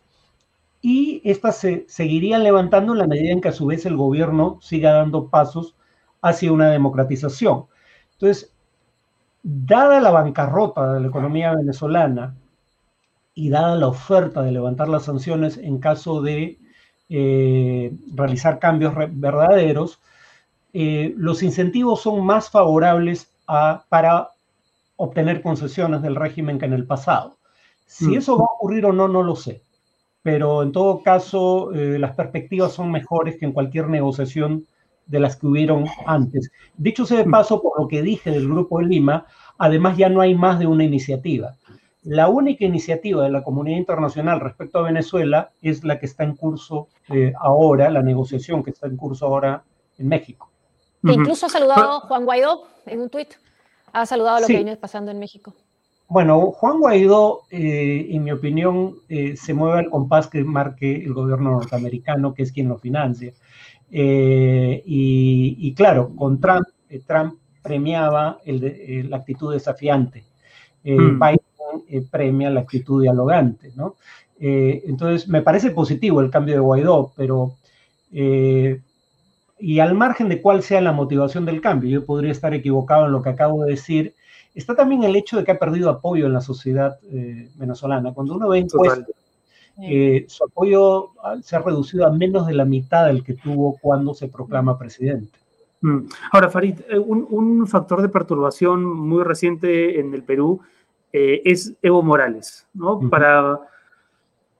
y estas se seguirían levantando en la medida en que a su vez el gobierno siga dando pasos hacia una democratización. Entonces, dada la bancarrota de la economía venezolana y dada la oferta de levantar las sanciones en caso de eh, realizar cambios verdaderos, eh, los incentivos son más favorables para obtener concesiones del régimen que en el pasado. Si mm. eso va a ocurrir o no, no lo sé. Pero en todo caso, eh, las perspectivas son mejores que en cualquier negociación de las que hubieron antes. Dicho sea de mm. paso, por lo que dije del Grupo de Lima, además ya no hay más de una iniciativa. La única iniciativa de la comunidad internacional respecto a Venezuela es la que está en curso eh, ahora, la negociación que está en curso ahora en México. Que incluso ha saludado Juan Guaidó en un tuit. Ha saludado lo que viene pasando en México. Bueno, Juan Guaidó, eh, en mi opinión, eh, se mueve al compás que marque el gobierno norteamericano, que es quien lo financia. Eh, y, claro, con Trump, Trump premiaba el la actitud desafiante. Mm. Biden premia la actitud dialogante, ¿no? entonces, me parece positivo el cambio de Guaidó, pero y al margen de cuál sea la motivación del cambio, yo podría estar equivocado en lo que acabo de decir, está también el hecho de que ha perdido apoyo en la sociedad eh, venezolana. Cuando uno ve encuestas, eh, su apoyo se ha reducido a menos de la mitad del que tuvo cuando se proclama presidente. Mm. Ahora, Farid, eh, un, factor de perturbación muy reciente en el Perú es Evo Morales, ¿no? Para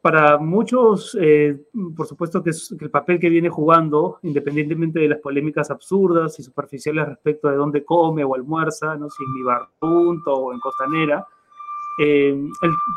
para muchos, eh, por supuesto que, es, el papel que viene jugando, independientemente de las polémicas absurdas y superficiales respecto de dónde come o almuerza, ¿no? si en Ibarrunto o en Costanera, eh,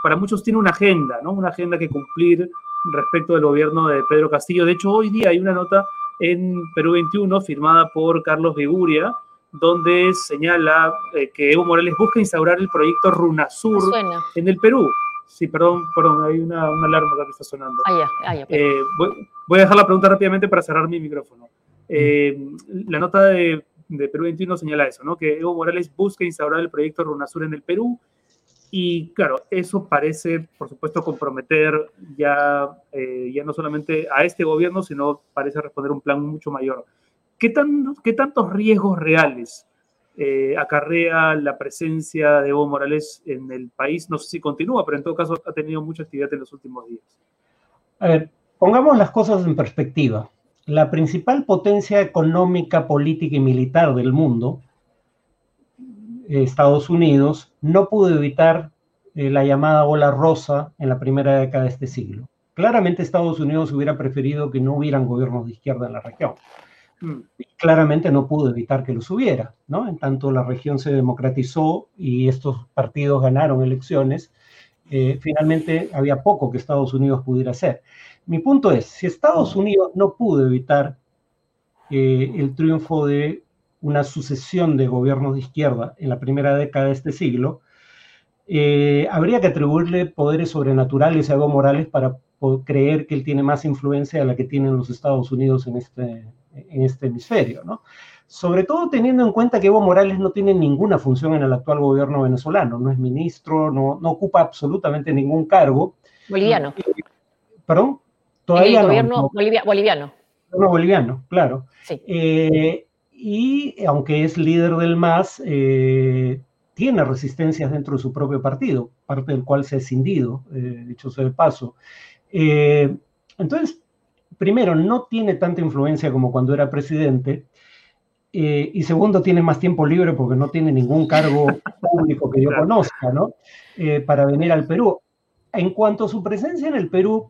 para muchos tiene una agenda, ¿no? una agenda que cumplir respecto del gobierno de Pedro Castillo. De hecho, hoy día hay una nota en Perú 21 firmada por Carlos Viguria, donde señala eh, que Evo Morales busca instaurar el proyecto Runasur en el Perú. Sí, perdón, perdón, hay una, alarma que está sonando. Ah, ya, ah, ya, eh, voy, a dejar la pregunta rápidamente para cerrar mi micrófono. Eh, la nota de, de, Perú 21 señala eso, ¿no? Que Evo Morales busca instaurar el proyecto Runasur en el Perú. Y claro, eso parece, por supuesto, comprometer ya, ya no solamente a este gobierno, sino parece responder un plan mucho mayor. ¿Qué, tan, qué tantos riesgos reales eh, acarrea la presencia de Evo Morales en el país? No sé si continúa, pero en todo caso ha tenido mucha actividad en los últimos días. A ver, pongamos las cosas en perspectiva. La principal potencia económica, política y militar del mundo, Estados Unidos, no pudo evitar eh, la llamada ola rosa en la primera década de este siglo. Claramente Estados Unidos hubiera preferido que no hubieran gobiernos de izquierda en la región. Claramente no pudo evitar que lo subiera, ¿no? En tanto la región se democratizó y estos partidos ganaron elecciones, eh, finalmente había poco que Estados Unidos pudiera hacer. Mi punto es, si Estados mm. Unidos no pudo evitar eh, el triunfo de una sucesión de gobiernos de izquierda en la primera década de este siglo, eh, habría que atribuirle poderes sobrenaturales a Evo Morales para creer que él tiene más influencia de la que tienen los Estados Unidos en este, en este hemisferio, ¿no? Sobre todo teniendo en cuenta que Evo Morales no tiene ninguna función en el actual gobierno venezolano, no es ministro, no, no ocupa absolutamente ningún cargo. Boliviano. Eh, ¿Perdón? Todavía el gobierno boliviano. Gobierno boliviano, claro. Sí. Eh, y aunque es líder del MAS, eh, tiene resistencias dentro de su propio partido, parte del cual se ha escindido, dicho sea de paso. entonces, primero, no tiene tanta influencia como cuando era presidente, eh, y segundo, tiene más tiempo libre porque no tiene ningún cargo público que yo conozca, ¿no? Eh, para venir al Perú. En cuanto a su presencia en el Perú,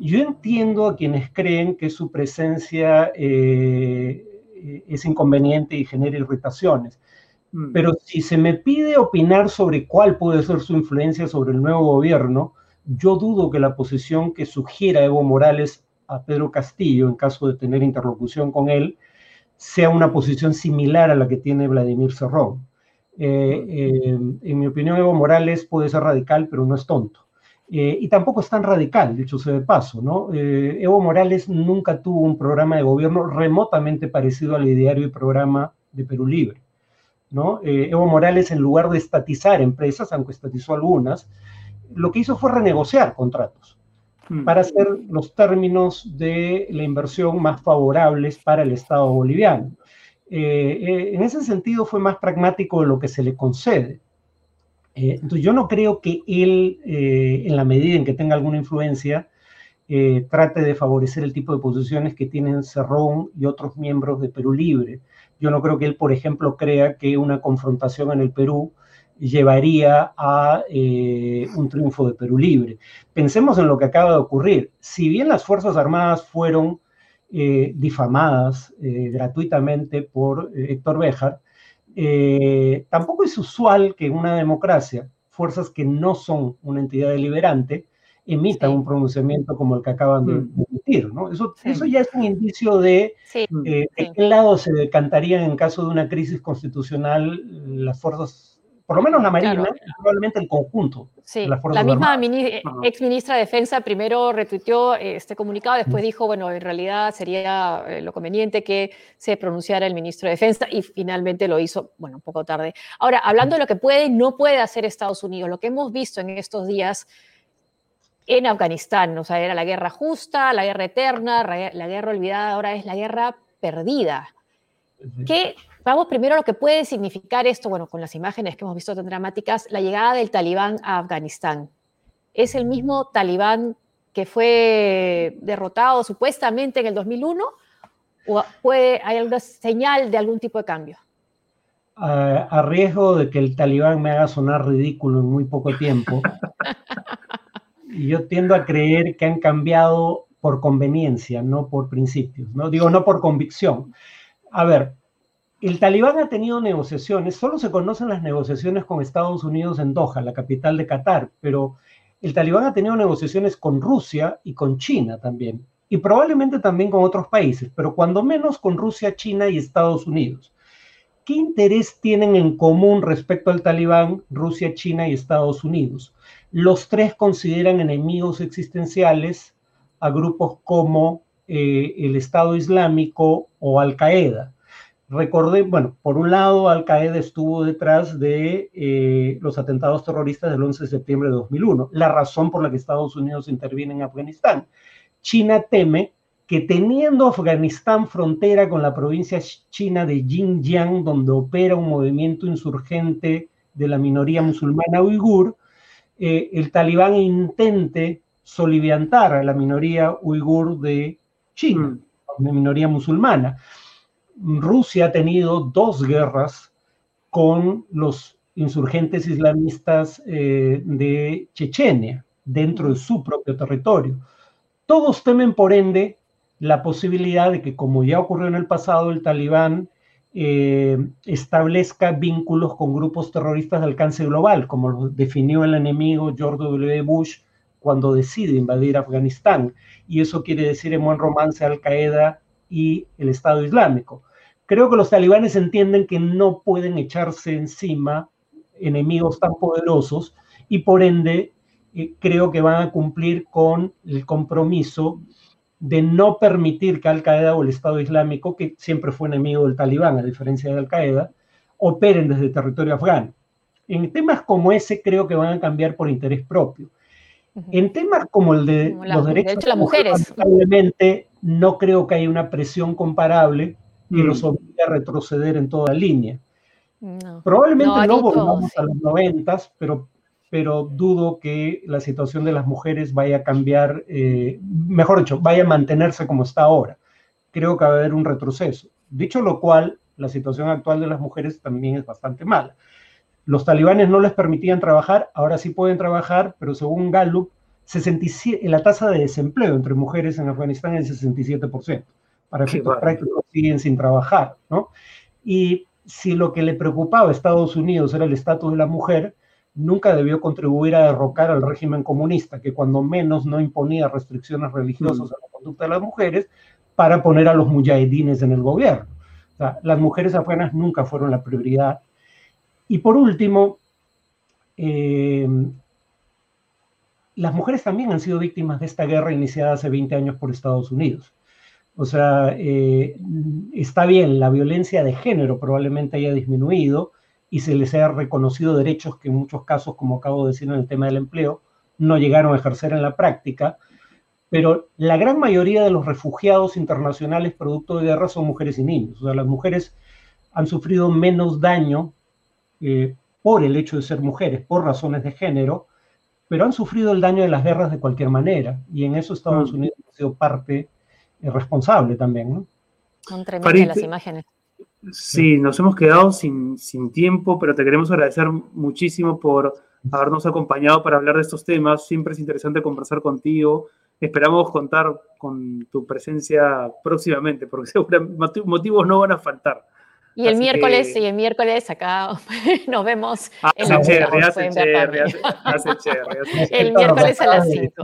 yo entiendo a quienes creen que su presencia eh, es inconveniente y genera irritaciones. Mm. Pero si se me pide opinar sobre cuál puede ser su influencia sobre el nuevo gobierno, yo dudo que la posición que sugiera Evo Morales a Pedro Castillo, en caso de tener interlocución con él, sea una posición similar a la que tiene Vladimir Cerrón. Eh, eh, en mi opinión, Evo Morales puede ser radical, pero no es tonto. Eh, y tampoco es tan radical, dicho sea de paso, ¿no? Evo Morales nunca tuvo un programa de gobierno remotamente parecido al ideario y programa de Perú Libre, ¿no? Evo Morales, en lugar de estatizar empresas, aunque estatizó algunas, lo que hizo fue renegociar contratos. Mm. para hacer los términos de la inversión más favorables para el Estado boliviano. Eh, eh, en ese sentido fue más pragmático de lo que se le concede. Eh, entonces yo no creo que él, en la medida en que tenga alguna influencia, trate de favorecer el tipo de posiciones que tienen Cerrón y otros miembros de Perú Libre. Yo no creo que él, por ejemplo, crea que una confrontación en el Perú llevaría a eh, un triunfo de Perú libre. Pensemos en lo que acaba de ocurrir. Si bien las Fuerzas Armadas fueron eh, difamadas eh, gratuitamente por Héctor Béjar, tampoco es usual que en una democracia fuerzas que no son una entidad deliberante emitan un pronunciamiento como el que acaban de, mm. emitir. ¿no? Eso, eso ya es un indicio de de qué lado se decantarían en caso de una crisis constitucional las fuerzas por lo menos la Marina, probablemente el conjunto. Sí, la misma ex ministra de Defensa primero retuiteó este comunicado, después dijo, bueno, en realidad sería eh, lo conveniente que se pronunciara el ministro de Defensa y finalmente lo hizo, bueno, un poco tarde. Ahora, hablando de lo que puede y no puede hacer Estados Unidos, lo que hemos visto en estos días en Afganistán, o sea, era la guerra justa, la guerra eterna, la guerra olvidada, ahora es la guerra perdida. ¿Qué Vamos primero a lo que puede significar esto, bueno, con las imágenes que hemos visto tan dramáticas, la llegada del talibán a Afganistán. ¿Es el mismo talibán que fue derrotado supuestamente en el 2001 o puede, hay alguna señal de algún tipo de cambio? a riesgo de que el talibán me haga sonar ridículo en muy poco tiempo, yo tiendo a creer que han cambiado por conveniencia, no por principios, ¿no? Digo, no por convicción. A ver, el talibán ha tenido negociaciones, solo se conocen las negociaciones con Estados Unidos en Doha, la capital de Qatar, pero el talibán ha tenido negociaciones con Rusia y con China también, y probablemente también con otros países, pero cuando menos con Rusia, China y Estados Unidos. ¿qué interés tienen en común respecto al talibán Rusia, China y Estados Unidos? Los tres consideran enemigos existenciales a grupos como eh, el Estado Islámico o Al Qaeda. Recordé, bueno, por un lado, Al Qaeda estuvo detrás de eh, los atentados terroristas del 11 de septiembre de 2001, la razón por la que Estados Unidos interviene en Afganistán. China teme que teniendo Afganistán frontera con la provincia china de Xinjiang, donde opera un movimiento insurgente de la minoría musulmana uigur, eh, el talibán intente soliviantar a la minoría uigur de China, una mm. minoría musulmana. Rusia ha tenido dos guerras con los insurgentes islamistas eh, de Chechenia, dentro de su propio territorio. Todos temen, por ende, la posibilidad de que, como ya ocurrió en el pasado, el talibán eh, establezca vínculos con grupos terroristas de alcance global, como lo definió el enemigo George W. Bush cuando decide invadir Afganistán. Y eso quiere decir en buen romance Al-Qaeda y el Estado Islámico. Creo que los talibanes entienden que no pueden echarse encima enemigos tan poderosos y por ende eh, creo que van a cumplir con el compromiso de no permitir que Al-Qaeda o el Estado Islámico, que siempre fue enemigo del talibán, a diferencia de Al-Qaeda, operen desde el territorio afgano. En temas como ese creo que van a cambiar por interés propio. En temas como el de los derechos de las mujeres, probablemente no creo que haya una presión comparable que los mm. obligue a retroceder en toda línea. Probablemente no, volvamos a los noventas, pero pero dudo que la situación de las mujeres vaya a cambiar, eh, mejor dicho, vaya a mantenerse como está ahora. Creo que va a haber un retroceso. Dicho lo cual, la situación actual de las mujeres también es bastante mala. Los talibanes no les permitían trabajar, ahora sí pueden trabajar, pero según Gallup, 67, la tasa de desempleo entre mujeres en Afganistán es 67%. Para efectos prácticos siguen sin trabajar, ¿no? Y si lo que le preocupaba a Estados Unidos era el estatus de la mujer, nunca debió contribuir a derrocar al régimen comunista, que cuando menos no imponía restricciones religiosas mm. a la conducta de las mujeres para poner a los mujahidines en el gobierno. las mujeres afganas nunca fueron la prioridad. Y por último, eh, las mujeres también han sido víctimas de esta guerra iniciada hace 20 años por Estados Unidos. O sea, eh, está bien, la violencia de género probablemente haya disminuido, y se les haya reconocido derechos que en muchos casos, como acabo de decir en el tema del empleo, no llegaron a ejercer en la práctica, pero la gran mayoría de los refugiados internacionales producto de guerra son mujeres y niños. O sea, las mujeres han sufrido menos daño eh, por el hecho de ser mujeres, por razones de género, pero han sufrido el daño de las guerras de cualquier manera, y en eso Estados mm. Unidos ha sido parte responsable también. ¿no? Son tremendas las imágenes. Sí, nos hemos quedado sin, tiempo, pero te queremos agradecer muchísimo por habernos acompañado para hablar de estos temas. Siempre es interesante conversar contigo. Esperamos contar con tu presencia próximamente, porque seguramente motivos no van a faltar. Y el miércoles, y el miércoles acá nos vemos en la El miércoles a las 5.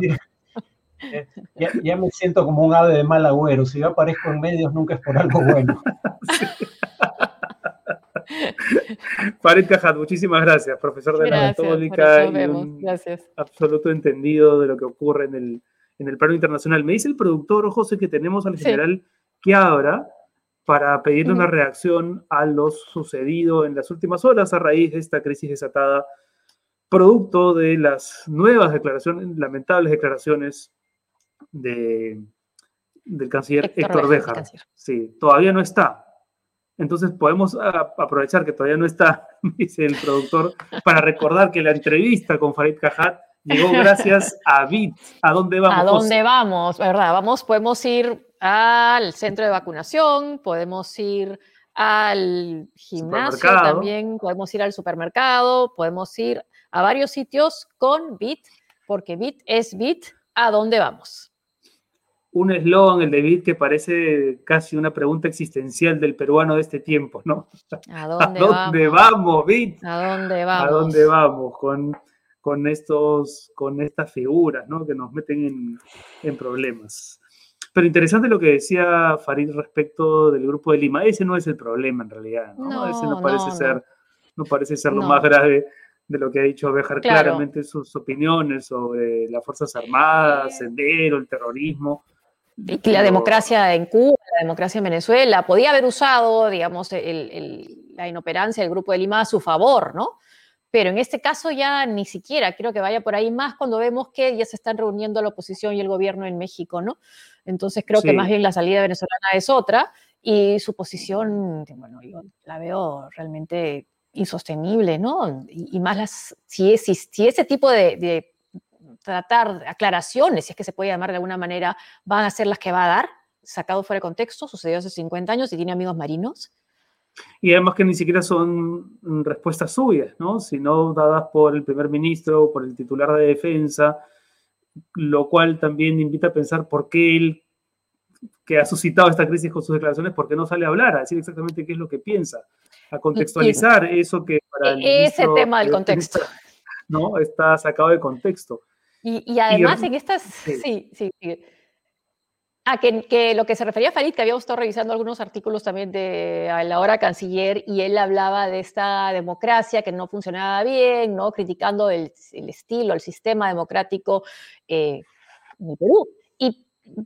Ya, me siento como un ave de mal agüero. Si yo aparezco en medios, nunca es por algo bueno. Farid Cajat, muchísimas gracias, profesor de la Católica y un absoluto entendido de lo que ocurre en el, en el plano internacional. Me dice el productor, José, que tenemos al general que abra para pedirle una reacción a lo sucedido en las últimas horas a raíz de esta crisis desatada, producto de las nuevas declaraciones, lamentables declaraciones de, del canciller Héctor, Béjar. Sí, todavía no está. Entonces podemos aprovechar que todavía no está, dice el productor, para recordar que la entrevista con Farid Cajat llegó gracias a BIT. ¿A dónde vamos? ¿A dónde vamos? ¿Verdad? Vamos, podemos ir al centro de vacunación, podemos ir al gimnasio también, podemos ir al supermercado, podemos ir a varios sitios con BIT, porque BIT es BIT, ¿a dónde vamos? un eslogan, el de Bit, que parece casi una pregunta existencial del peruano de este tiempo, ¿no? ¿A dónde, vamos? Bit? ¿A dónde vamos? ¿A dónde vamos con, con, estos, con estas figuras, ¿no? Que nos meten en, problemas. Pero interesante lo que decía Farid respecto del grupo de Lima. Ese no es el problema en realidad. No, ese no parece ser, no. parece ser lo más grave de lo que ha dicho Bejar claramente sus opiniones sobre las Fuerzas Armadas, Sendero, el terrorismo. Y la democracia en Cuba, la democracia en Venezuela, podía haber usado, digamos, la inoperancia del Grupo de Lima a su favor, ¿no? Pero en este caso ya ni siquiera creo que vaya por ahí más cuando vemos que ya se están reuniendo la oposición y el gobierno en México, ¿no? Entonces creo que más bien la salida venezolana es otra y su posición, bueno, yo la veo realmente insostenible, ¿no? Y, más las, si, si ese tipo de tratar aclaraciones, si es que se puede llamar de alguna manera, van a ser las que va a dar, sacado fuera de contexto, sucedió hace 50 años y tiene amigos marinos. Y además que ni siquiera son respuestas suyas, ¿no? sino dadas por el primer ministro, por el titular de defensa, lo cual también invita a pensar por qué él, que ha suscitado esta crisis con sus declaraciones, por qué no sale a hablar, a decir exactamente qué es lo que piensa, a contextualizar eso que para el Ese tema del contexto. ¿no? Está sacado de contexto. Y, además en estas, sí, sí, sí. Ah, que, lo que se refería a Farid, que habíamos estado revisando algunos artículos también de la hora canciller, y él hablaba de esta democracia que no funcionaba bien, ¿no? criticando el, estilo, el sistema democrático eh, en Perú.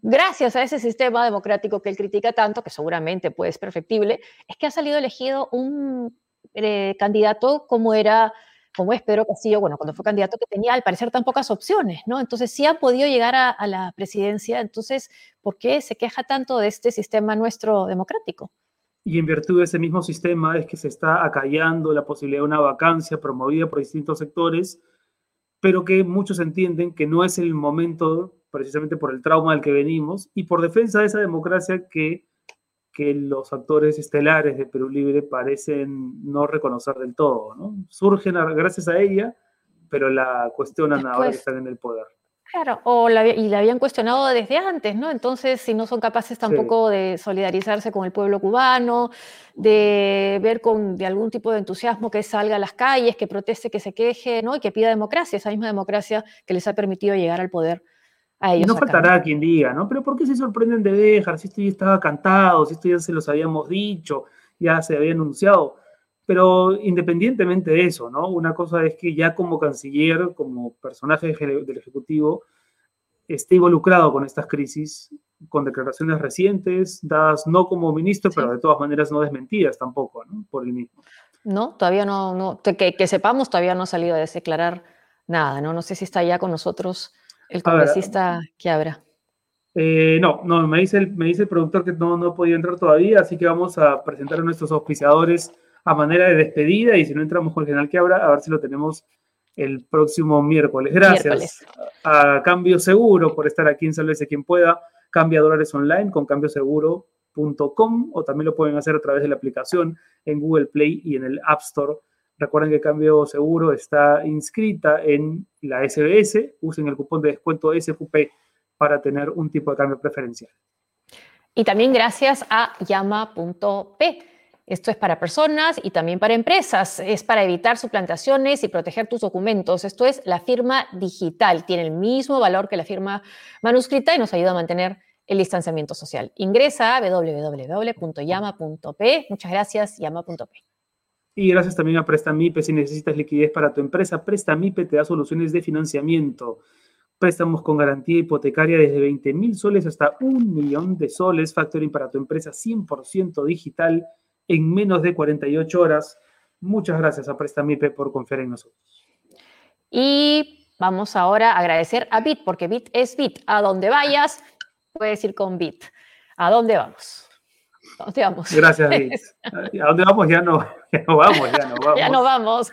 Gracias a ese sistema democrático que él critica tanto, que seguramente puede ser perfectible, es que ha salido elegido un eh, candidato como era como es Pedro Castillo, bueno, cuando fue candidato que tenía al parecer tan pocas opciones, ¿no? Entonces sí ha podido llegar a, la presidencia, entonces, ¿por qué se queja tanto de este sistema nuestro democrático? Y en virtud de ese mismo sistema es que se está acallando la posibilidad de una vacancia promovida por distintos sectores, pero que muchos entienden que no es el momento, precisamente por el trauma del que venimos, y por defensa de esa democracia que que los actores estelares de Perú Libre parecen no reconocer del todo, ¿no? Surgen gracias a ella, pero la cuestionan ahora que están en el poder. Claro, o la, y la habían cuestionado desde antes, ¿no? Entonces, si no son capaces tampoco de solidarizarse con el pueblo cubano, de ver con de algún tipo de entusiasmo que salga a las calles, que proteste, que se queje, ¿no? Y que pida democracia, esa misma democracia que les ha permitido llegar al poder no faltará quien diga, ¿no? Pero ¿por qué se sorprenden de dejar? Si esto ya estaba cantado, si esto ya se los habíamos dicho, ya se había anunciado. Pero independientemente de eso, ¿no? Una cosa es que ya como canciller, como personaje del Ejecutivo, esté involucrado con estas crisis, con declaraciones recientes, dadas no como ministro, pero de todas maneras no desmentidas tampoco, ¿no? Por el mismo. No, todavía no, no que, que sepamos, todavía no ha salido a declarar nada, ¿no? No sé si está ya con nosotros el congresista que abra. Eh, no, no, me dice, el, me dice el productor que no, no podía entrar todavía, así que vamos a presentar a nuestros auspiciadores a manera de despedida y si no entramos con el general que abra, a ver si lo tenemos el próximo miércoles. Gracias a Cambio Seguro por estar aquí en Salvese quien pueda. Cambia dólares online con cambioseguro.com o también lo pueden hacer a través de la aplicación en Google Play y en el App Store Recuerden que Cambio Seguro está inscrita en la SBS. Usen el cupón de descuento SQP para tener un tipo de cambio preferencial. Y también gracias a llama.p. Esto es para personas y también para empresas. Es para evitar suplantaciones y proteger tus documentos. Esto es la firma digital. Tiene el mismo valor que la firma manuscrita y nos ayuda a mantener el distanciamiento social. Ingresa a www.llama.p. Muchas gracias, llama.p. Y gracias también a Prestamipe, si necesitas liquidez para tu empresa, Prestamipe te da soluciones de financiamiento. Préstamos con garantía hipotecaria desde 20 mil soles hasta un millón de soles. Factoring para tu empresa 100% digital en menos de 48 horas. Muchas gracias a Prestamipe por confiar en nosotros. Y vamos ahora a agradecer a Bit, porque Bit es Bit. A donde vayas, puedes ir con Bit. ¿A dónde vamos? ¿A dónde vamos? Gracias, Bit. ¿A dónde vamos? Ya no. ya no vamos, ya no vamos. ya no vamos.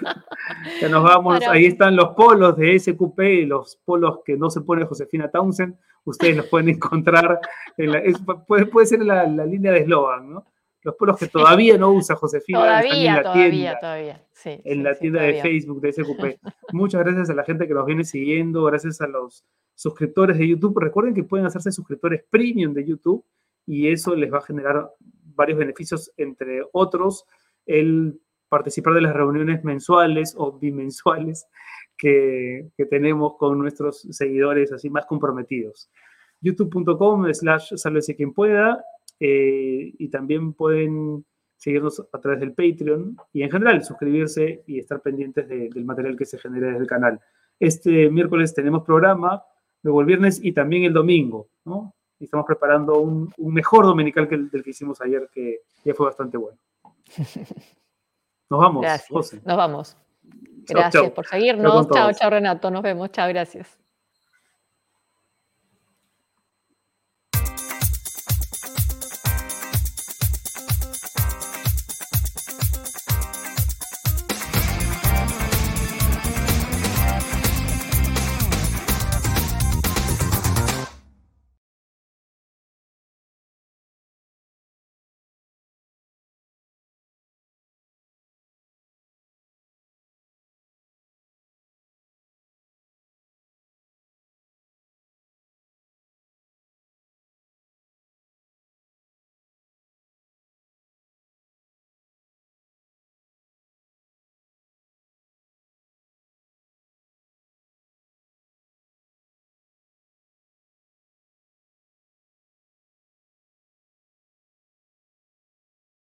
ya nos vamos. Ahí están los polos de SQP, los polos que no se pone Josefina Townsend. Ustedes los pueden encontrar, en la, puede, puede, ser la, la línea de eslogan, ¿no? Los polos que todavía no usa Josefina. Todavía, en la todavía, tienda, todavía. Sí, en la tienda de Facebook de SQP. Muchas gracias a la gente que nos viene siguiendo, gracias a los suscriptores de YouTube. Recuerden que pueden hacerse suscriptores premium de YouTube y eso les va a generar varios beneficios, entre otros, el participar de las reuniones mensuales o bimensuales que, tenemos con nuestros seguidores así más comprometidos. youtube.com slash sálvese quien pueda eh, y también pueden seguirnos a través del Patreon y en general suscribirse y estar pendientes del material que se genere desde el canal. Este miércoles tenemos programa, luego el viernes y también el domingo, ¿no? Y estamos preparando un, mejor dominical que el del que hicimos ayer, que ya fue bastante bueno. Nos vamos, gracias. Nos vamos. Gracias por seguirnos. Chao, chao, Renato. Nos vemos. Chao, gracias.